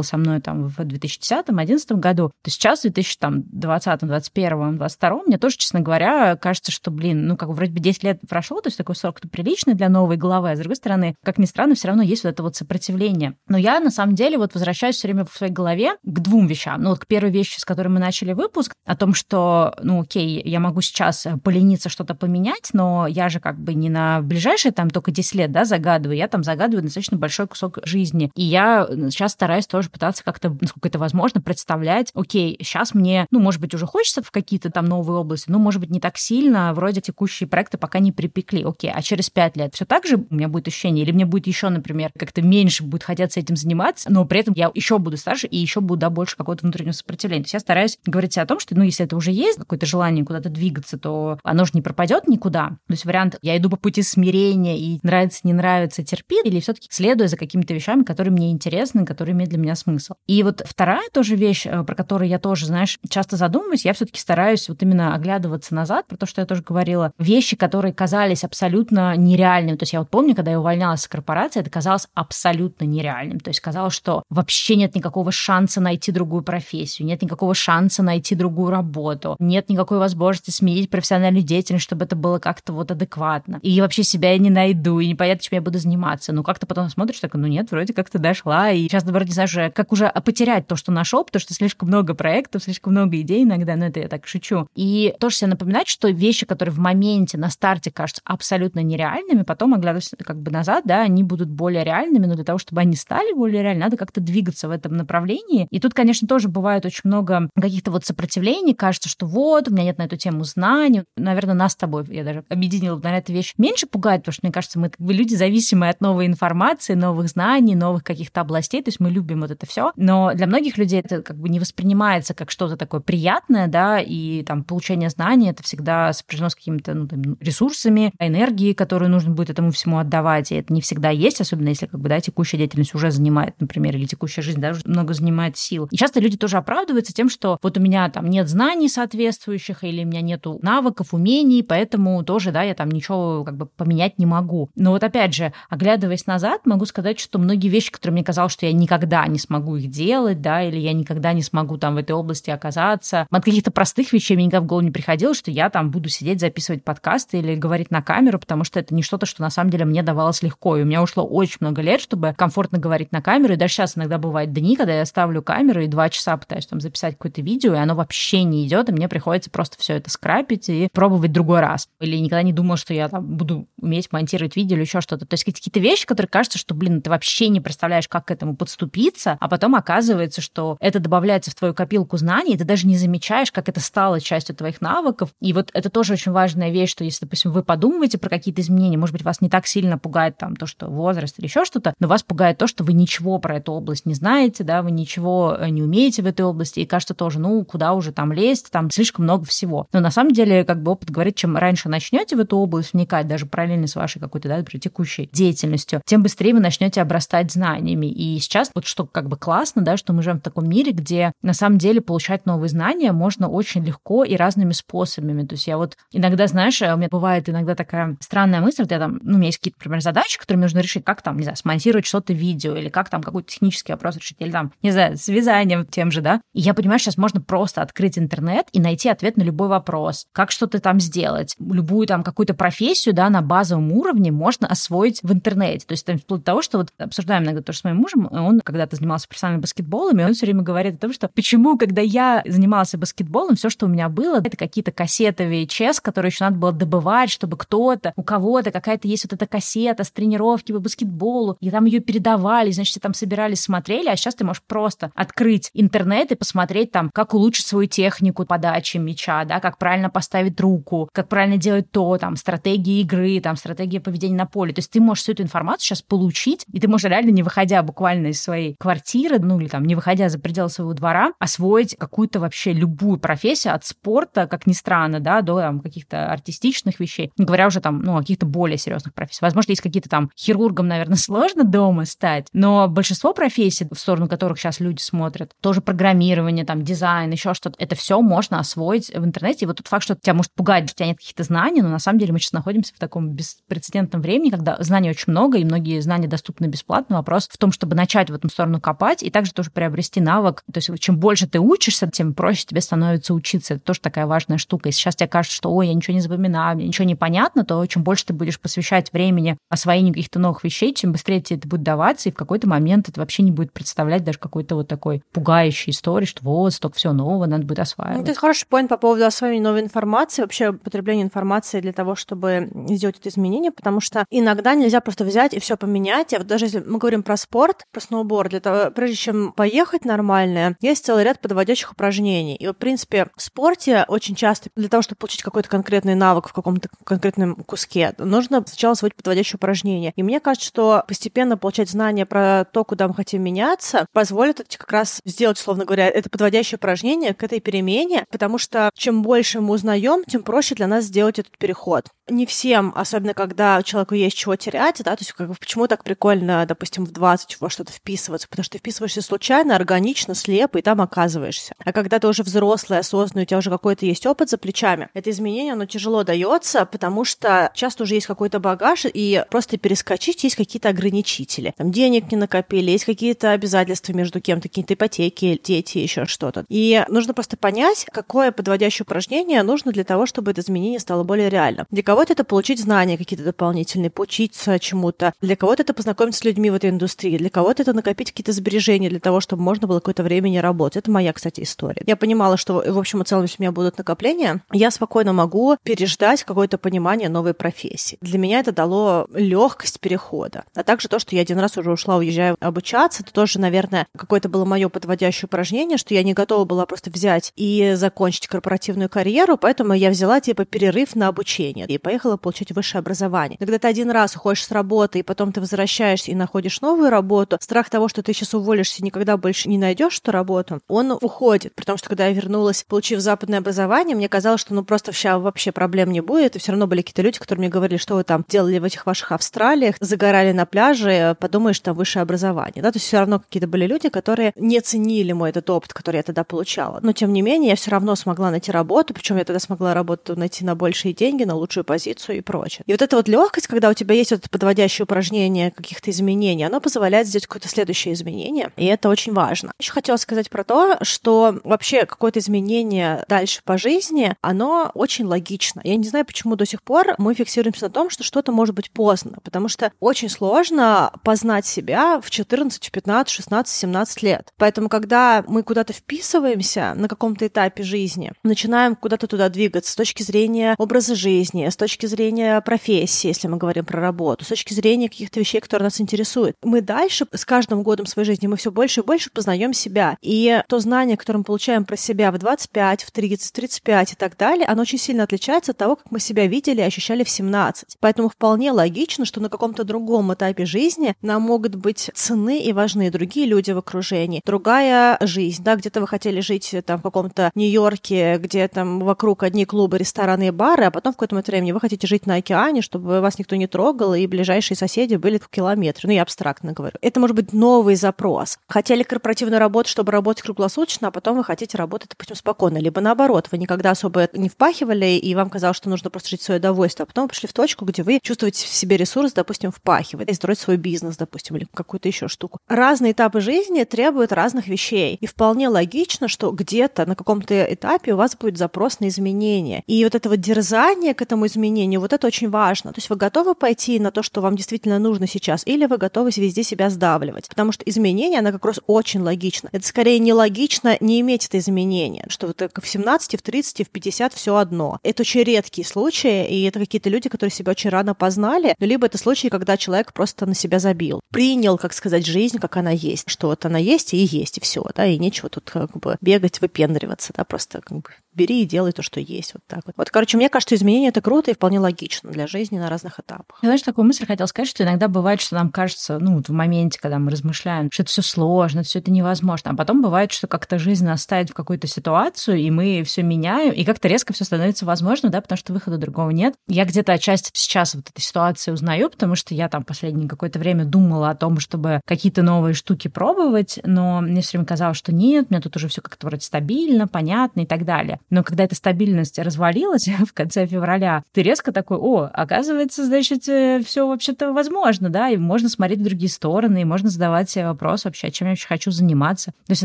со мной там в 2010-2011 году, то сейчас в 2020, 2021, 2022 мне тоже, честно говоря, кажется, что, блин, ну, как бы вроде бы 10 лет прошло, то есть такой срок приличный для новой главы, а с другой стороны, как ни странно, все равно есть вот это вот сопротивление. Но я, на самом деле, вот возвращаюсь все время в своей голове к двум вещам. Ну, вот к первой вещи, с которой мы начали выпуск, о том, что, ну, окей, я могу сейчас полениться что-то поменять, но я же как бы не на ближайшие там только 10 лет, да, загадываю, я там загадываю достаточно большой кусок жизни. И я сейчас стараюсь тоже пытаться как-то, насколько это возможно, представлять, окей, сейчас мне, ну, может быть, уже хочется в какие-то там новые области, ну, может быть, не так сильно, вроде текущие проекты пока не припекли, окей, а через 5 лет все так же у меня будет ощущение, или мне будет еще, например, как-то меньше будет хотеться этим заниматься, но при этом я еще буду старше и еще буду, да, больше какого-то внутреннего сопротивления. То есть я стараюсь говорить о том, что, ну, если это уже есть, какое-то желание куда-то двигаться, то оно же не пропадет никуда. То есть вариант, я иду по пути смирения и нравится, не нравится, терпи, или все-таки следуя за какими-то вещами, которые мне интересны, которые имеют для меня смысл. И вот вторая тоже вещь, э, про которую я тоже, знаешь, часто задумываюсь, я все-таки стараюсь вот именно оглядываться назад, про то, что я тоже говорила, вещи, которые казались абсолютно нереальными. То есть я вот помню, когда я увольнялась с корпорации, это казалось абсолютно нереальным. То есть казалось, что вообще нет никакого шанса найти другую профессию, нет никакого шанса найти другую работу, нет никакой возможности сменить профессиональную деятельность, чтобы это было как-то вот адекватно. И вообще себя я не найду, и непонятно, чем я буду заниматься. Ну, как-то потом смотришь, так, ну нет, вроде как-то дошла, и сейчас, наоборот, не знаешь как уже потерять то, что нашел, потому что слишком много проектов, слишком много идей иногда, но это я так шучу. И тоже себе напоминать, что вещи, которые в моменте на старте кажутся абсолютно нереальными, потом, оглядываясь как бы назад, да, они будут более реальными, но для того, чтобы они стали более реальными, надо как-то двигаться в этом направлении. И тут, конечно, тоже бывает очень много каких-то вот сопротивлений, кажется, что вот, у меня нет на эту тему знаний. Наверное, нас с тобой, я даже объединила, наверное, эта вещь меньше пугает, потому что, мне кажется, мы как бы люди зависимые от новой информации, новых знаний, новых каких-то областей, то есть мы любим вот это все. Но для многих людей это как бы не воспринимается как что-то такое приятное, да, и там получение знаний это всегда сопряжено с какими-то ну, там, ресурсами, энергией, которую нужно будет этому всему отдавать, и это не всегда есть, особенно если как бы, да, текущая деятельность уже занимает, например, или текущая жизнь даже много занимает сил. И часто люди тоже оправдываются тем, что вот у меня там нет знаний соответствующих, или у меня нету навыков, умений, поэтому тоже, да, я там ничего как бы поменять не могу. Но вот опять же, оглядываясь назад, могу сказать, что многие вещи, которые мне казалось, что я никогда не смогу их делать, да, или я никогда не смогу там в этой области оказаться, от каких-то простых вещей мне никогда в голову не приходило, что я там буду сидеть, записывать подкасты или говорить на камеру, потому что это не что-то, что на самом деле мне давалось легко. И у меня ушло очень много лет, чтобы комфортно говорить на камеру. И даже сейчас иногда бывают дни, когда я ставлю камеру и два часа пытаюсь там записать какое-то видео, и оно вообще не идет, и мне приходится просто все это скрапить и пробовать другой раз. Или никогда не думала, что я там буду уметь монтировать видео или еще что-то. То есть какие-то вещи, которые кажется, что, блин, ты вообще не представляешь, как к этому подступиться, а потом оказывается, что это добавляется в твою копилку знаний, и ты даже не замечаешь, как это стало частью твоих навыков. И вот это тоже очень важная вещь, что если, допустим, вы подумываете про какие-то изменения, может быть, вас не так сильно пугает там то, что возраст или еще что-то, но вас пугает то, что вы ничего про эту область не знаете, да, вы ничего э, не умеете умеете в этой области, и кажется тоже, ну, куда уже там лезть, там слишком много всего. Но на самом деле, как бы опыт говорит, чем раньше начнете в эту область вникать, даже параллельно с вашей какой-то, да, текущей деятельностью, тем быстрее вы начнете обрастать знаниями. И сейчас вот что как бы классно, да, что мы живем в таком мире, где на самом деле получать новые знания можно очень легко и разными способами. То есть я вот иногда, знаешь, у меня бывает иногда такая странная мысль, вот я там, ну, у меня есть какие-то, например, задачи, которые мне нужно решить, как там, не знаю, смонтировать что-то видео, или как там какой-то технический вопрос решить, или там, не знаю, с вязанием тем же, да. И я понимаю, сейчас можно просто открыть интернет и найти ответ на любой вопрос, как что-то там сделать. Любую там какую-то профессию, да, на базовом уровне можно освоить в интернете. То есть там вплоть до того, что вот обсуждаем иногда тоже с моим мужем, он когда-то занимался профессиональным баскетболом, и он все время говорит о том, что почему, когда я занимался баскетболом, все, что у меня было, это какие-то кассеты VHS, которые еще надо было добывать, чтобы кто-то, у кого-то какая-то есть вот эта кассета с тренировки по баскетболу, и там ее передавали, значит, там собирались, смотрели, а сейчас ты можешь просто открыть интернет и посмотреть там, как улучшить свою технику подачи мяча, да, как правильно поставить руку, как правильно делать то, там, стратегии игры, там, стратегия поведения на поле. То есть ты можешь всю эту информацию сейчас получить, и ты можешь реально, не выходя буквально из своей квартиры, ну, или там, не выходя за пределы своего двора, освоить какую-то вообще любую профессию от спорта, как ни странно, да, до там, каких-то артистичных вещей, не говоря уже там, ну, каких-то более серьезных профессиях. Возможно, есть какие-то там хирургом, наверное, *laughs* сложно дома стать, но большинство профессий, в сторону которых сейчас люди смотрят, тоже программирование, там, дизайн, еще что-то, это все можно освоить в интернете. И вот тот факт, что тебя может пугать, что у тебя нет каких-то знаний, но на самом деле мы сейчас находимся в таком беспрецедентном времени, когда знаний очень много, и многие знания доступны бесплатно. Вопрос в том, чтобы начать в эту сторону копать, и также тоже приобрести навык. То есть чем больше ты учишься, тем проще тебе становится учиться. Это тоже такая важная штука. Если сейчас тебе кажется, что, ой, я ничего не запоминаю, мне ничего не понятно, то чем больше ты будешь посвящать времени освоению каких-то новых вещей, чем быстрее тебе это будет даваться, и в какой-то момент это вообще не будет представлять даже какой-то вот такой пугающей истории, что вот, столько все нового, надо будет осваивать. Ну, это хороший поинт по поводу освоения новой информации, вообще потребления информации для того, чтобы сделать это изменение, потому что иногда нельзя просто взять и все поменять. А вот даже если мы говорим про спорт, про сноуборд, для того, прежде чем поехать нормально, есть целый ряд подводящих упражнений. И, в принципе, в спорте очень часто для того, чтобы получить какой-то конкретный навык в каком-то конкретном куске, нужно сначала освоить подводящие упражнения. И мне кажется, что постепенно получать знания про то, куда мы хотим меняться, позволит как раз сделать, условно говоря, это подводящее упражнение к этой перемене, потому что чем больше мы узнаем, тем проще для нас сделать этот переход. Не всем, особенно когда человеку есть чего терять, да, то есть как бы, почему так прикольно, допустим, в 20 во что-то вписываться, потому что ты вписываешься случайно, органично, слепо, и там оказываешься. А когда ты уже взрослый, осознанный, у тебя уже какой-то есть опыт за плечами, это изменение, оно тяжело дается, потому что часто уже есть какой-то багаж, и просто перескочить есть какие-то ограничители. Там денег не накопили, есть какие-то обязательства между кем-то, какие-то ипотеки, дети, еще что-то. И нужно просто понять, какое подводящее упражнение нужно для того, чтобы это изменение стало более реальным. Для кого-то это получить знания какие-то дополнительные, поучиться чему-то. Для кого-то это познакомиться с людьми в этой индустрии. Для кого-то это накопить какие-то сбережения для того, чтобы можно было какое-то время не работать. Это моя, кстати, история. Я понимала, что в общем и целом, если у меня будут накопления, я спокойно могу переждать какое-то понимание новой профессии. Для меня это дало легкость перехода. А также то, что я один раз уже ушла, уезжая обучаться, это тоже, наверное, какое-то было мое подводящее упражнение, что я не готова была просто взять и закончить корпоративную карьеру, поэтому я взяла типа перерыв на обучение и поехала получать высшее образование. Когда ты один раз уходишь с работы, и потом ты возвращаешься и находишь новую работу, страх того, что ты сейчас уволишься и никогда больше не найдешь эту работу, он уходит. Потому что когда я вернулась, получив западное образование, мне казалось, что ну просто сейчас вообще проблем не будет. И все равно были какие-то люди, которые мне говорили, что вы там делали в этих ваших Австралиях, загорали на пляже, подумаешь, там высшее образование. Да? То есть все равно какие-то были люди, которые не ценили мой этот опыт, который я тогда получала. Но тем не менее, я все равно смогла найти работу, причем я тогда смогла работу найти на большие деньги, на лучшую позицию и прочее. И вот эта вот легкость, когда у тебя есть вот это подводящее упражнение каких-то изменений, оно позволяет сделать какое-то следующее изменение, и это очень важно. Еще хотела сказать про то, что вообще какое-то изменение дальше по жизни, оно очень логично. Я не знаю, почему до сих пор мы фиксируемся на том, что что-то может быть поздно, потому что очень сложно познать себя в 14, в 15, 16, 17 лет. Поэтому, когда мы куда-то вписываемся на каком-то этапе жизни, начинаем куда-то туда двигаться с точки зрения образа жизни, с точки зрения профессии, если мы говорим про работу, с точки зрения каких-то вещей, которые нас интересуют. Мы дальше, с каждым годом своей жизни, мы все больше и больше познаем себя. И то знание, которое мы получаем про себя в 25, в 30, в 35 и так далее, оно очень сильно отличается от того, как мы себя видели и ощущали в 17. Поэтому вполне логично, что на каком-то другом этапе жизни нам могут быть цены и важны другие люди в окружении, другая жизнь, да, где-то вы хотели жить э, там в каком-то Нью-Йорке, где там вокруг одни клубы, рестораны и бары, а потом в какой-то момент времени вы хотите жить на океане, чтобы вас никто не трогал, и ближайшие соседи были в километре. Ну, я абстрактно говорю. Это может быть новый запрос. Хотели корпоративную работу, чтобы работать круглосуточно, а потом вы хотите работать, допустим, спокойно. Либо наоборот, вы никогда особо не впахивали, и вам казалось, что нужно просто жить свое удовольствие, а потом вы пришли в точку, где вы чувствуете в себе ресурс, допустим, впахивать, и строить свой бизнес, допустим, или какую-то еще штуку. Разные этапы жизни требуют разных вещей. И вполне логично, что где-то на каком-то этапе у вас будет запрос на изменения. И вот это вот дерзание к этому изменению, вот это очень важно. То есть вы готовы пойти на то, что вам действительно нужно сейчас, или вы готовы везде себя сдавливать? Потому что изменение, оно как раз очень логично. Это скорее нелогично не иметь это изменение, что вот в 17, в 30, в 50 все одно. Это очень редкие случаи, и это какие-то люди, которые себя очень рано познали, либо это случаи, когда человек просто на себя забил, принял, как сказать, жизнь, как она есть, что вот она есть и есть, и все, да, и нечего тут как бы бегать, выпендриваться, да, просто как бы бери и делай то, что есть, вот так вот. Вот, короче, мне кажется, изменение это круто и вполне логично для жизни на разных этапах. Я, знаешь, такую мысль хотела сказать, что иногда бывает, что нам кажется, ну, в моменте, когда мы размышляем, что это все сложно, все это невозможно, а потом бывает, что как-то жизнь нас ставит в какую-то ситуацию, и мы все меняем, и как-то резко все становится возможно, да, потому что выхода другого нет. Я где-то отчасти сейчас вот этой ситуации узнаю, потому что я там последнее какое-то время думала о том, чтобы какие-то новые штуки пробовать, но мне все время казалось, что нет, меня тут уже все как-то вроде стабильно, понятно и так далее. Но когда эта стабильность развалилась *laughs* в конце февраля, ты резко такой, о, оказывается, значит, э, все вообще-то возможно, да, и можно смотреть в другие стороны, и можно задавать себе вопрос вообще, чем я вообще хочу заниматься. То есть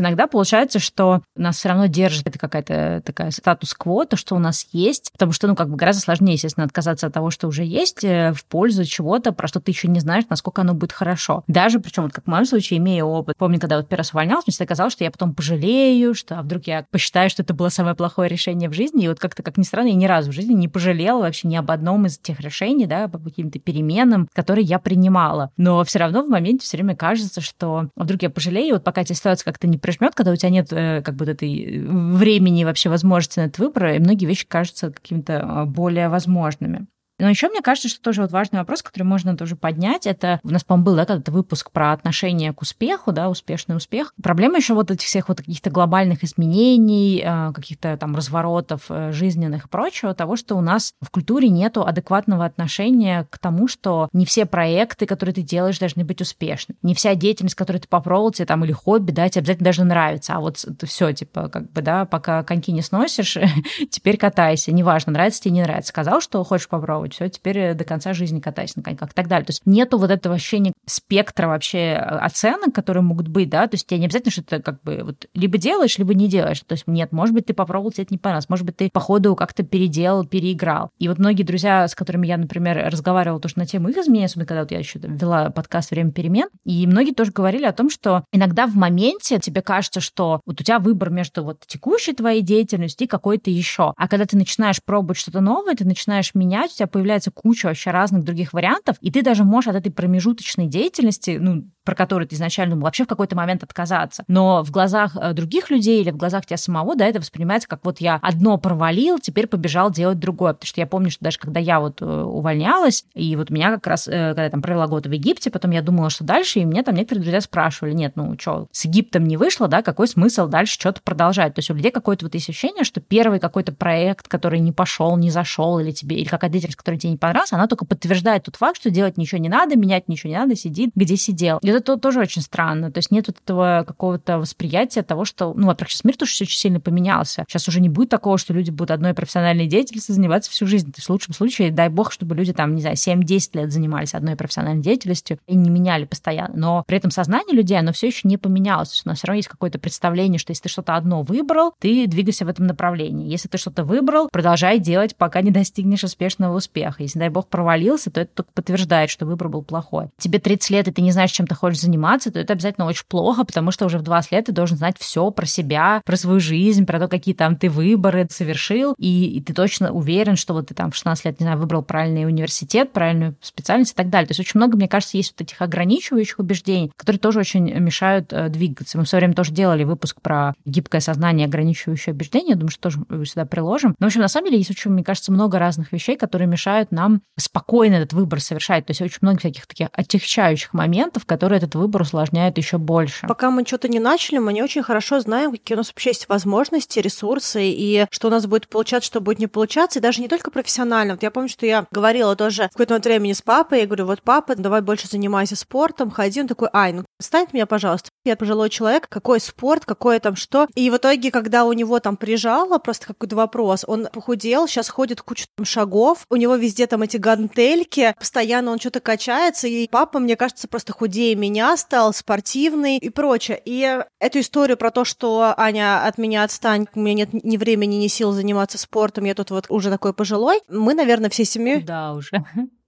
иногда получается, что нас все равно держит это какая-то такая статус-кво, то, что у нас есть, потому что, ну, как бы гораздо сложнее, естественно, отказаться от того, что уже есть, э, в пользу чего-то, про что ты еще не знаешь, насколько оно будет хорошо. Даже, причем, вот как в моем случае, имея опыт. Помню, когда вот первый раз увольнялась, мне всегда казалось, что я потом пожалею, что а вдруг я посчитаю, что это было самое плохое решение в жизни. И вот как-то, как ни странно, я ни разу в жизни не пожалела вообще ни об одном из тех решений, да, по каким-то переменам, которые я принимала. Но все равно в моменте все время кажется, что вдруг я пожалею, вот пока тебе ситуация как-то не прижмет, когда у тебя нет э, как бы этой э, времени вообще возможности на этот выбор, и многие вещи кажутся какими-то а, более возможными. Но еще мне кажется, что тоже вот важный вопрос, который можно тоже поднять, это у нас, по-моему, был да, когда-то выпуск про отношение к успеху, да, успешный успех. Проблема еще вот этих всех вот каких-то глобальных изменений, э, каких-то там разворотов э, жизненных и прочего, того, что у нас в культуре нету адекватного отношения к тому, что не все проекты, которые ты делаешь, должны быть успешны. Не вся деятельность, которую ты попробовал, тебе там или хобби, да, тебе обязательно должно нравиться. А вот все, типа, как бы, да, пока коньки не сносишь, *laughs* теперь катайся. Неважно, нравится тебе, не нравится. Сказал, что хочешь попробовать, все, теперь э, до конца жизни катайся на коньках и так далее. То есть нету вот этого ощущения спектра вообще э, оценок, которые могут быть, да, то есть тебе не обязательно, что ты как бы вот либо делаешь, либо не делаешь. То есть нет, может быть, ты попробовал, тебе это не понравилось, может быть, ты по ходу как-то переделал, переиграл. И вот многие друзья, с которыми я, например, разговаривала тоже на тему их изменений, особенно когда вот я еще вела подкаст «Время перемен», и многие тоже говорили о том, что иногда в моменте тебе кажется, что вот у тебя выбор между вот текущей твоей деятельностью и какой-то еще. А когда ты начинаешь пробовать что-то новое, ты начинаешь менять, у тебя появляется куча вообще разных других вариантов, и ты даже можешь от этой промежуточной деятельности, ну, про который ты изначально думал, вообще в какой-то момент отказаться. Но в глазах э, других людей или в глазах тебя самого, да, это воспринимается как вот я одно провалил, теперь побежал делать другое. Потому что я помню, что даже когда я вот э, увольнялась, и вот меня как раз, э, когда я там провела год в Египте, потом я думала, что дальше, и мне там некоторые друзья спрашивали, нет, ну что, с Египтом не вышло, да, какой смысл дальше что-то продолжать? То есть у людей какое-то вот есть ощущение, что первый какой-то проект, который не пошел, не зашел, или тебе, или какая-то деятельность, которая тебе не понравилась, она только подтверждает тот факт, что делать ничего не надо, менять ничего не надо, сидит, где сидел. И это тоже очень странно. То есть нет вот этого какого-то восприятия того, что, ну, во-первых, сейчас мир тоже очень сильно поменялся. Сейчас уже не будет такого, что люди будут одной профессиональной деятельностью заниматься всю жизнь. То есть в лучшем случае, дай бог, чтобы люди там, не знаю, 7-10 лет занимались одной профессиональной деятельностью и не меняли постоянно. Но при этом сознание людей, оно все еще не поменялось. То есть у нас все равно есть какое-то представление, что если ты что-то одно выбрал, ты двигайся в этом направлении. Если ты что-то выбрал, продолжай делать, пока не достигнешь успешного успеха. Если, дай бог, провалился, то это только подтверждает, что выбор был плохой. Тебе 30 лет, и ты не знаешь, чем ты хочешь заниматься, то это обязательно очень плохо, потому что уже в 20 лет ты должен знать все про себя, про свою жизнь, про то, какие там ты выборы совершил, и, и ты точно уверен, что вот ты там в 16 лет, не знаю, выбрал правильный университет, правильную специальность и так далее. То есть очень много, мне кажется, есть вот этих ограничивающих убеждений, которые тоже очень мешают э, двигаться. Мы в свое время тоже делали выпуск про гибкое сознание, ограничивающее убеждения, думаю, что тоже сюда приложим. Но, в общем, на самом деле есть очень, мне кажется, много разных вещей, которые мешают мешают нам спокойно этот выбор совершать. То есть очень много всяких таких отягчающих моментов, которые этот выбор усложняют еще больше. Пока мы что-то не начали, мы не очень хорошо знаем, какие у нас вообще есть возможности, ресурсы, и что у нас будет получаться, что будет не получаться, и даже не только профессионально. Вот я помню, что я говорила тоже в какой-то момент времени с папой, я говорю, вот папа, давай больше занимайся спортом, ходи, он такой, ай, ну стань меня, пожалуйста, я пожилой человек, какой спорт, какое там что. И в итоге, когда у него там прижало, просто какой-то вопрос, он похудел, сейчас ходит кучу там шагов, у него везде там эти гантельки, постоянно он что-то качается, и папа, мне кажется, просто худее меня стал, спортивный и прочее. И эту историю про то, что Аня от меня отстань, у меня нет ни времени, ни сил заниматься спортом, я тут вот уже такой пожилой, мы, наверное, всей семьей... Да, уже.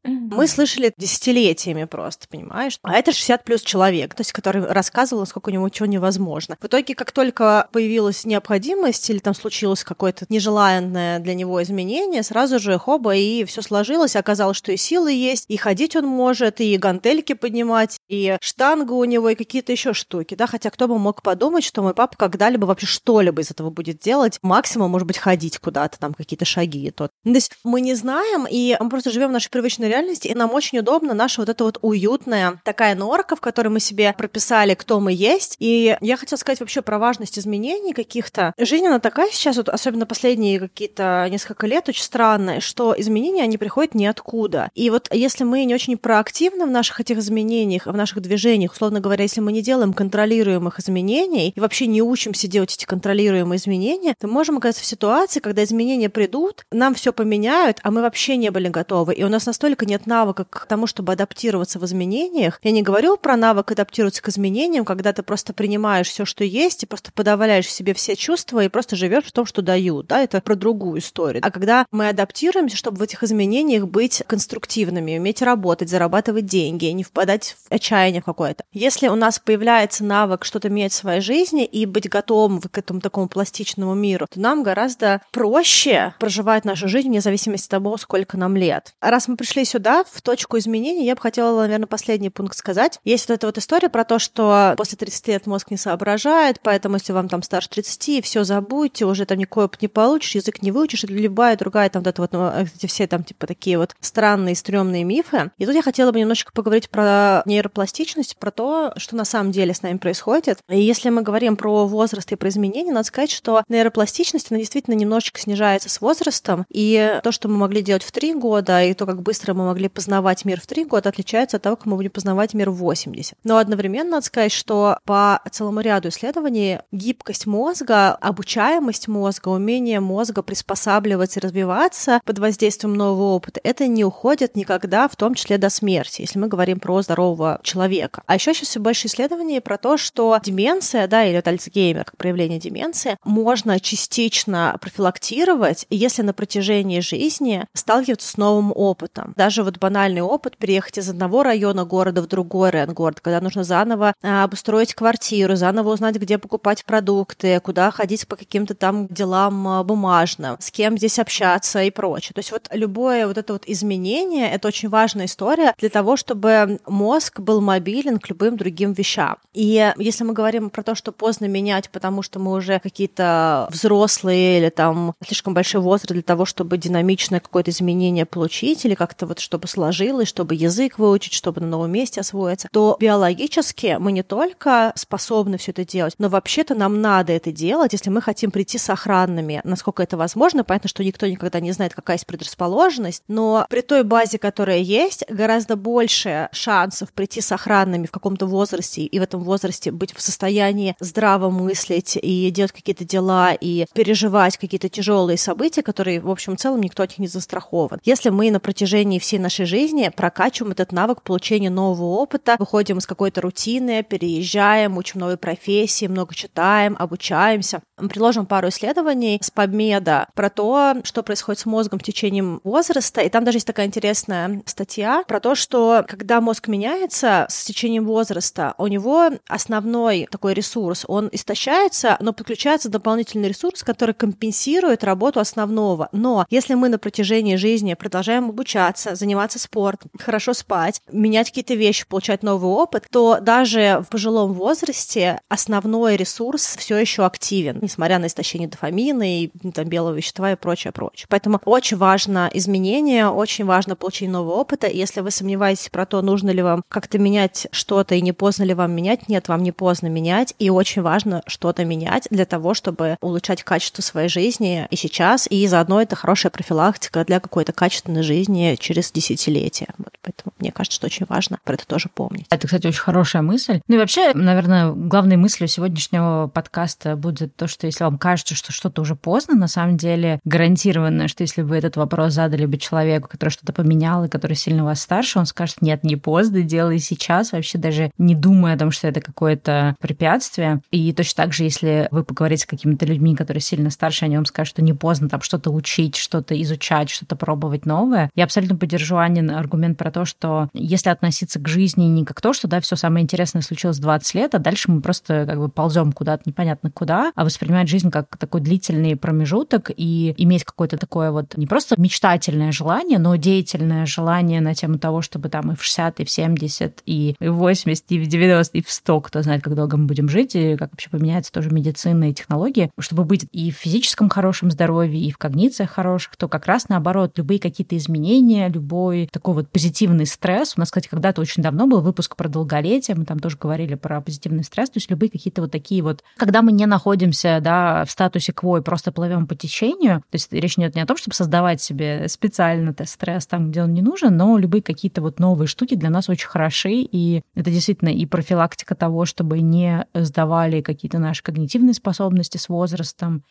Мы слышали десятилетиями просто, понимаешь? А это 60 плюс человек, то есть который рассказывал, насколько у него чего невозможно. В итоге, как только появилась необходимость или там случилось какое-то нежеланное для него изменение, сразу же хоба, и все сложилось. Оказалось, что и силы есть, и ходить он может, и гантельки поднимать, и штангу у него, и какие-то еще штуки, да, хотя кто бы мог подумать, что мой папа когда-либо вообще что-либо из этого будет делать, максимум, может быть, ходить куда-то, там какие-то шаги и то. То есть мы не знаем, и мы просто живем в нашей привычной реальности, и нам очень удобно наша вот эта вот уютная такая норка, в которой мы себе прописали, кто мы есть. И я хотела сказать вообще про важность изменений каких-то. Жизнь, она такая сейчас, вот, особенно последние какие-то несколько лет, очень странная, что изменения, они приходят ниоткуда. И вот если мы не очень проактивны в наших этих изменениях, в наших движениях, условно говоря, если мы не делаем контролируемых изменений и вообще не учимся делать эти контролируемые изменения, то можем оказаться в ситуации, когда изменения придут, нам все поменяют, а мы вообще не были готовы. И у нас настолько нет навыка к тому, чтобы адаптироваться в изменениях. Я не говорю про навык адаптироваться к изменениям, когда ты просто принимаешь все, что есть, и просто подавляешь в себе все чувства и просто живешь в том, что дают. Да, это про другую историю. А когда мы адаптируемся, чтобы в этих изменениях быть конструктивными, уметь работать, зарабатывать деньги, не впадать в отчаяние какое-то. Если у нас появляется навык что-то менять в своей жизни и быть готовым к этому такому пластичному миру, то нам гораздо проще проживать нашу жизнь вне зависимости от того, сколько нам лет. Раз мы пришли сюда, в точку изменений, я бы хотела, наверное, последний пункт сказать. Есть вот эта вот история про то, что после 30 лет мозг не соображает, поэтому если вам там старше 30, все забудьте, уже там никакой опыт не получишь, язык не выучишь, или любая другая там вот это вот, ну, эти все там типа такие вот странные, стрёмные мифы. И тут я хотела бы немножечко поговорить про нейропластичность, про то, что на самом деле с нами происходит. И если мы говорим про возраст и про изменения, надо сказать, что нейропластичность, она действительно немножечко снижается с возрастом, и то, что мы могли делать в 3 года, и то, как быстро мы могли познавать мир в 3 года, отличается от того, как мы будем познавать мир в 80. Но одновременно надо сказать, что по целому ряду исследований гибкость мозга, обучаемость мозга, умение мозга приспосабливаться и развиваться под воздействием нового опыта, это не уходит никогда, в том числе до смерти, если мы говорим про здорового человека. А еще сейчас все больше исследований про то, что деменция, да, или вот Альцгеймер, как проявление деменции, можно частично профилактировать, если на протяжении жизни сталкиваться с новым опытом. Даже вот банальный опыт переехать из одного района города в другой район города, когда нужно заново а, обустроить квартиру, заново узнать, где покупать продукты, куда ходить по каким-то там делам а, бумажным, с кем здесь общаться и прочее. То есть вот любое вот это вот изменение — это очень важная история для того, чтобы мозг был мобилен к любым другим вещам. И если мы говорим про то, что поздно менять, потому что мы уже какие-то взрослые или там слишком большой возраст для того, чтобы динамичное какое-то изменение получить или как-то вот чтобы сложилось, чтобы язык выучить, чтобы на новом месте освоиться, то биологически мы не только способны все это делать, но вообще-то нам надо это делать, если мы хотим прийти сохранными, насколько это возможно. Понятно, что никто никогда не знает, какая есть предрасположенность, но при той базе, которая есть, гораздо больше шансов прийти сохранными в каком-то возрасте и в этом возрасте быть в состоянии здраво мыслить и делать какие-то дела и переживать какие-то тяжелые события, которые, в общем, целом никто от них не застрахован. Если мы на протяжении всей нашей жизни прокачиваем этот навык получения нового опыта, выходим из какой-то рутины, переезжаем, учим новые профессии, много читаем, обучаемся. Мы приложим пару исследований с Побмеда про то, что происходит с мозгом с течением возраста, и там даже есть такая интересная статья про то, что когда мозг меняется с течением возраста, у него основной такой ресурс, он истощается, но подключается дополнительный ресурс, который компенсирует работу основного. Но если мы на протяжении жизни продолжаем обучаться, заниматься спортом, хорошо спать, менять какие-то вещи, получать новый опыт, то даже в пожилом возрасте основной ресурс все еще активен, несмотря на истощение дофамина и там, белого вещества и прочее, прочее. Поэтому очень важно изменение, очень важно получение нового опыта. И если вы сомневаетесь про то, нужно ли вам как-то менять что-то и не поздно ли вам менять, нет, вам не поздно менять. И очень важно что-то менять для того, чтобы улучшать качество своей жизни и сейчас, и заодно это хорошая профилактика для какой-то качественной жизни через десятилетия. Вот поэтому мне кажется, что очень важно про это тоже помнить. Это, кстати, очень хорошая мысль. Ну и вообще, наверное, главной мыслью сегодняшнего подкаста будет то, что если вам кажется, что что-то уже поздно, на самом деле гарантированно, что если вы этот вопрос задали бы человеку, который что-то поменял и который сильно вас старше, он скажет, нет, не поздно, делай сейчас, вообще даже не думая о том, что это какое-то препятствие. И точно так же, если вы поговорите с какими-то людьми, которые сильно старше, они вам скажут, что не поздно там что-то учить, что-то изучать, что-то пробовать новое. Я абсолютно поддержу Анин аргумент про то, что если относиться к жизни не как то, что да, все самое интересное случилось 20 лет, а дальше мы просто как бы ползем куда-то непонятно куда, а воспринимать жизнь как такой длительный промежуток и иметь какое-то такое вот не просто мечтательное желание, но деятельное желание на тему того, чтобы там и в 60, и в 70, и в 80, и в 90, и в 100, кто знает, как долго мы будем жить, и как вообще поменяется тоже медицина и технологии, чтобы быть и в физическом хорошем здоровье, и в когнициях хороших, то как раз наоборот, любые какие-то изменения, любой такой вот позитивный стресс. У нас, кстати, когда-то очень давно был выпуск про долголетие, мы там тоже говорили про позитивный стресс, то есть любые какие-то вот такие вот, когда мы не находимся, да, в статусе кво и просто плывем по течению, то есть речь идет не о том, чтобы создавать себе специально стресс там, где он не нужен, но любые какие-то вот новые штуки для нас очень хороши, и это действительно и профилактика того, чтобы не сдавали какие-то наши когнитивные способности с возрастом,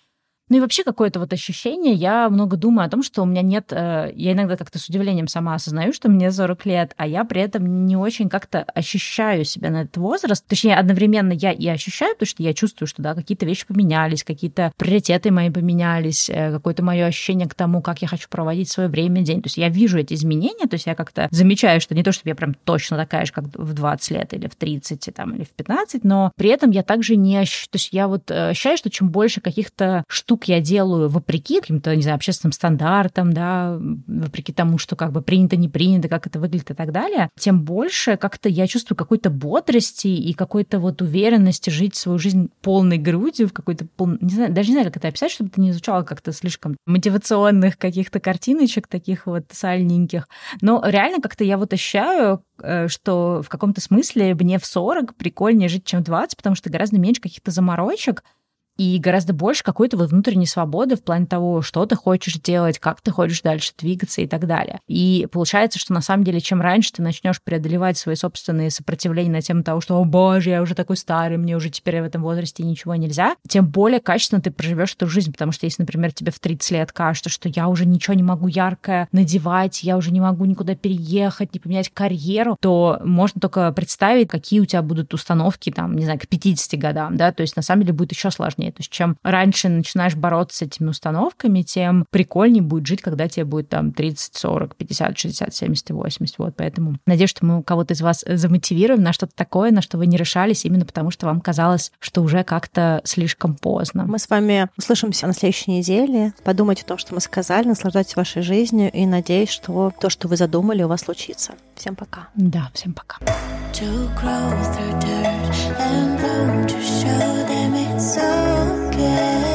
ну и вообще какое-то вот ощущение, я много думаю о том, что у меня нет, э, я иногда как-то с удивлением сама осознаю, что мне 40 лет, а я при этом не очень как-то ощущаю себя на этот возраст. Точнее, одновременно я и ощущаю, потому что я чувствую, что да, какие-то вещи поменялись, какие-то приоритеты мои поменялись, э, какое-то мое ощущение к тому, как я хочу проводить свое время, день. То есть я вижу эти изменения, то есть я как-то замечаю, что не то, чтобы я прям точно такая же, как в 20 лет или в 30 там, или в 15, но при этом я также не ощущаю, то есть я вот э, ощущаю, что чем больше каких-то штук штук я делаю вопреки каким-то, не знаю, общественным стандартам, да, вопреки тому, что как бы принято, не принято, как это выглядит и так далее, тем больше как-то я чувствую какой-то бодрости и какой-то вот уверенности жить свою жизнь полной грудью, в какой-то пол... не знаю, даже не знаю, как это описать, чтобы это не звучало как-то слишком мотивационных каких-то картиночек таких вот сальненьких. Но реально как-то я вот ощущаю, э, что в каком-то смысле мне в 40 прикольнее жить, чем в 20, потому что гораздо меньше каких-то заморочек, и гораздо больше какой-то вот внутренней свободы в плане того, что ты хочешь делать, как ты хочешь дальше двигаться и так далее. И получается, что на самом деле, чем раньше ты начнешь преодолевать свои собственные сопротивления на тему того, что, о боже, я уже такой старый, мне уже теперь в этом возрасте ничего нельзя, тем более качественно ты проживешь эту жизнь, потому что если, например, тебе в 30 лет кажется, что я уже ничего не могу яркое надевать, я уже не могу никуда переехать, не поменять карьеру, то можно только представить, какие у тебя будут установки, там, не знаю, к 50 годам, да, то есть на самом деле будет еще сложнее сложнее. То есть чем раньше начинаешь бороться с этими установками, тем прикольнее будет жить, когда тебе будет там 30, 40, 50, 60, 70 80. Вот поэтому надеюсь, что мы кого-то из вас замотивируем на что-то такое, на что вы не решались, именно потому что вам казалось, что уже как-то слишком поздно. Мы с вами услышимся на следующей неделе. Подумайте о том, что мы сказали, наслаждайтесь вашей жизнью и надеюсь, что то, что вы задумали, у вас случится. Всем пока. Да, всем пока. To grow through dirt and bloom to show them it's Yeah.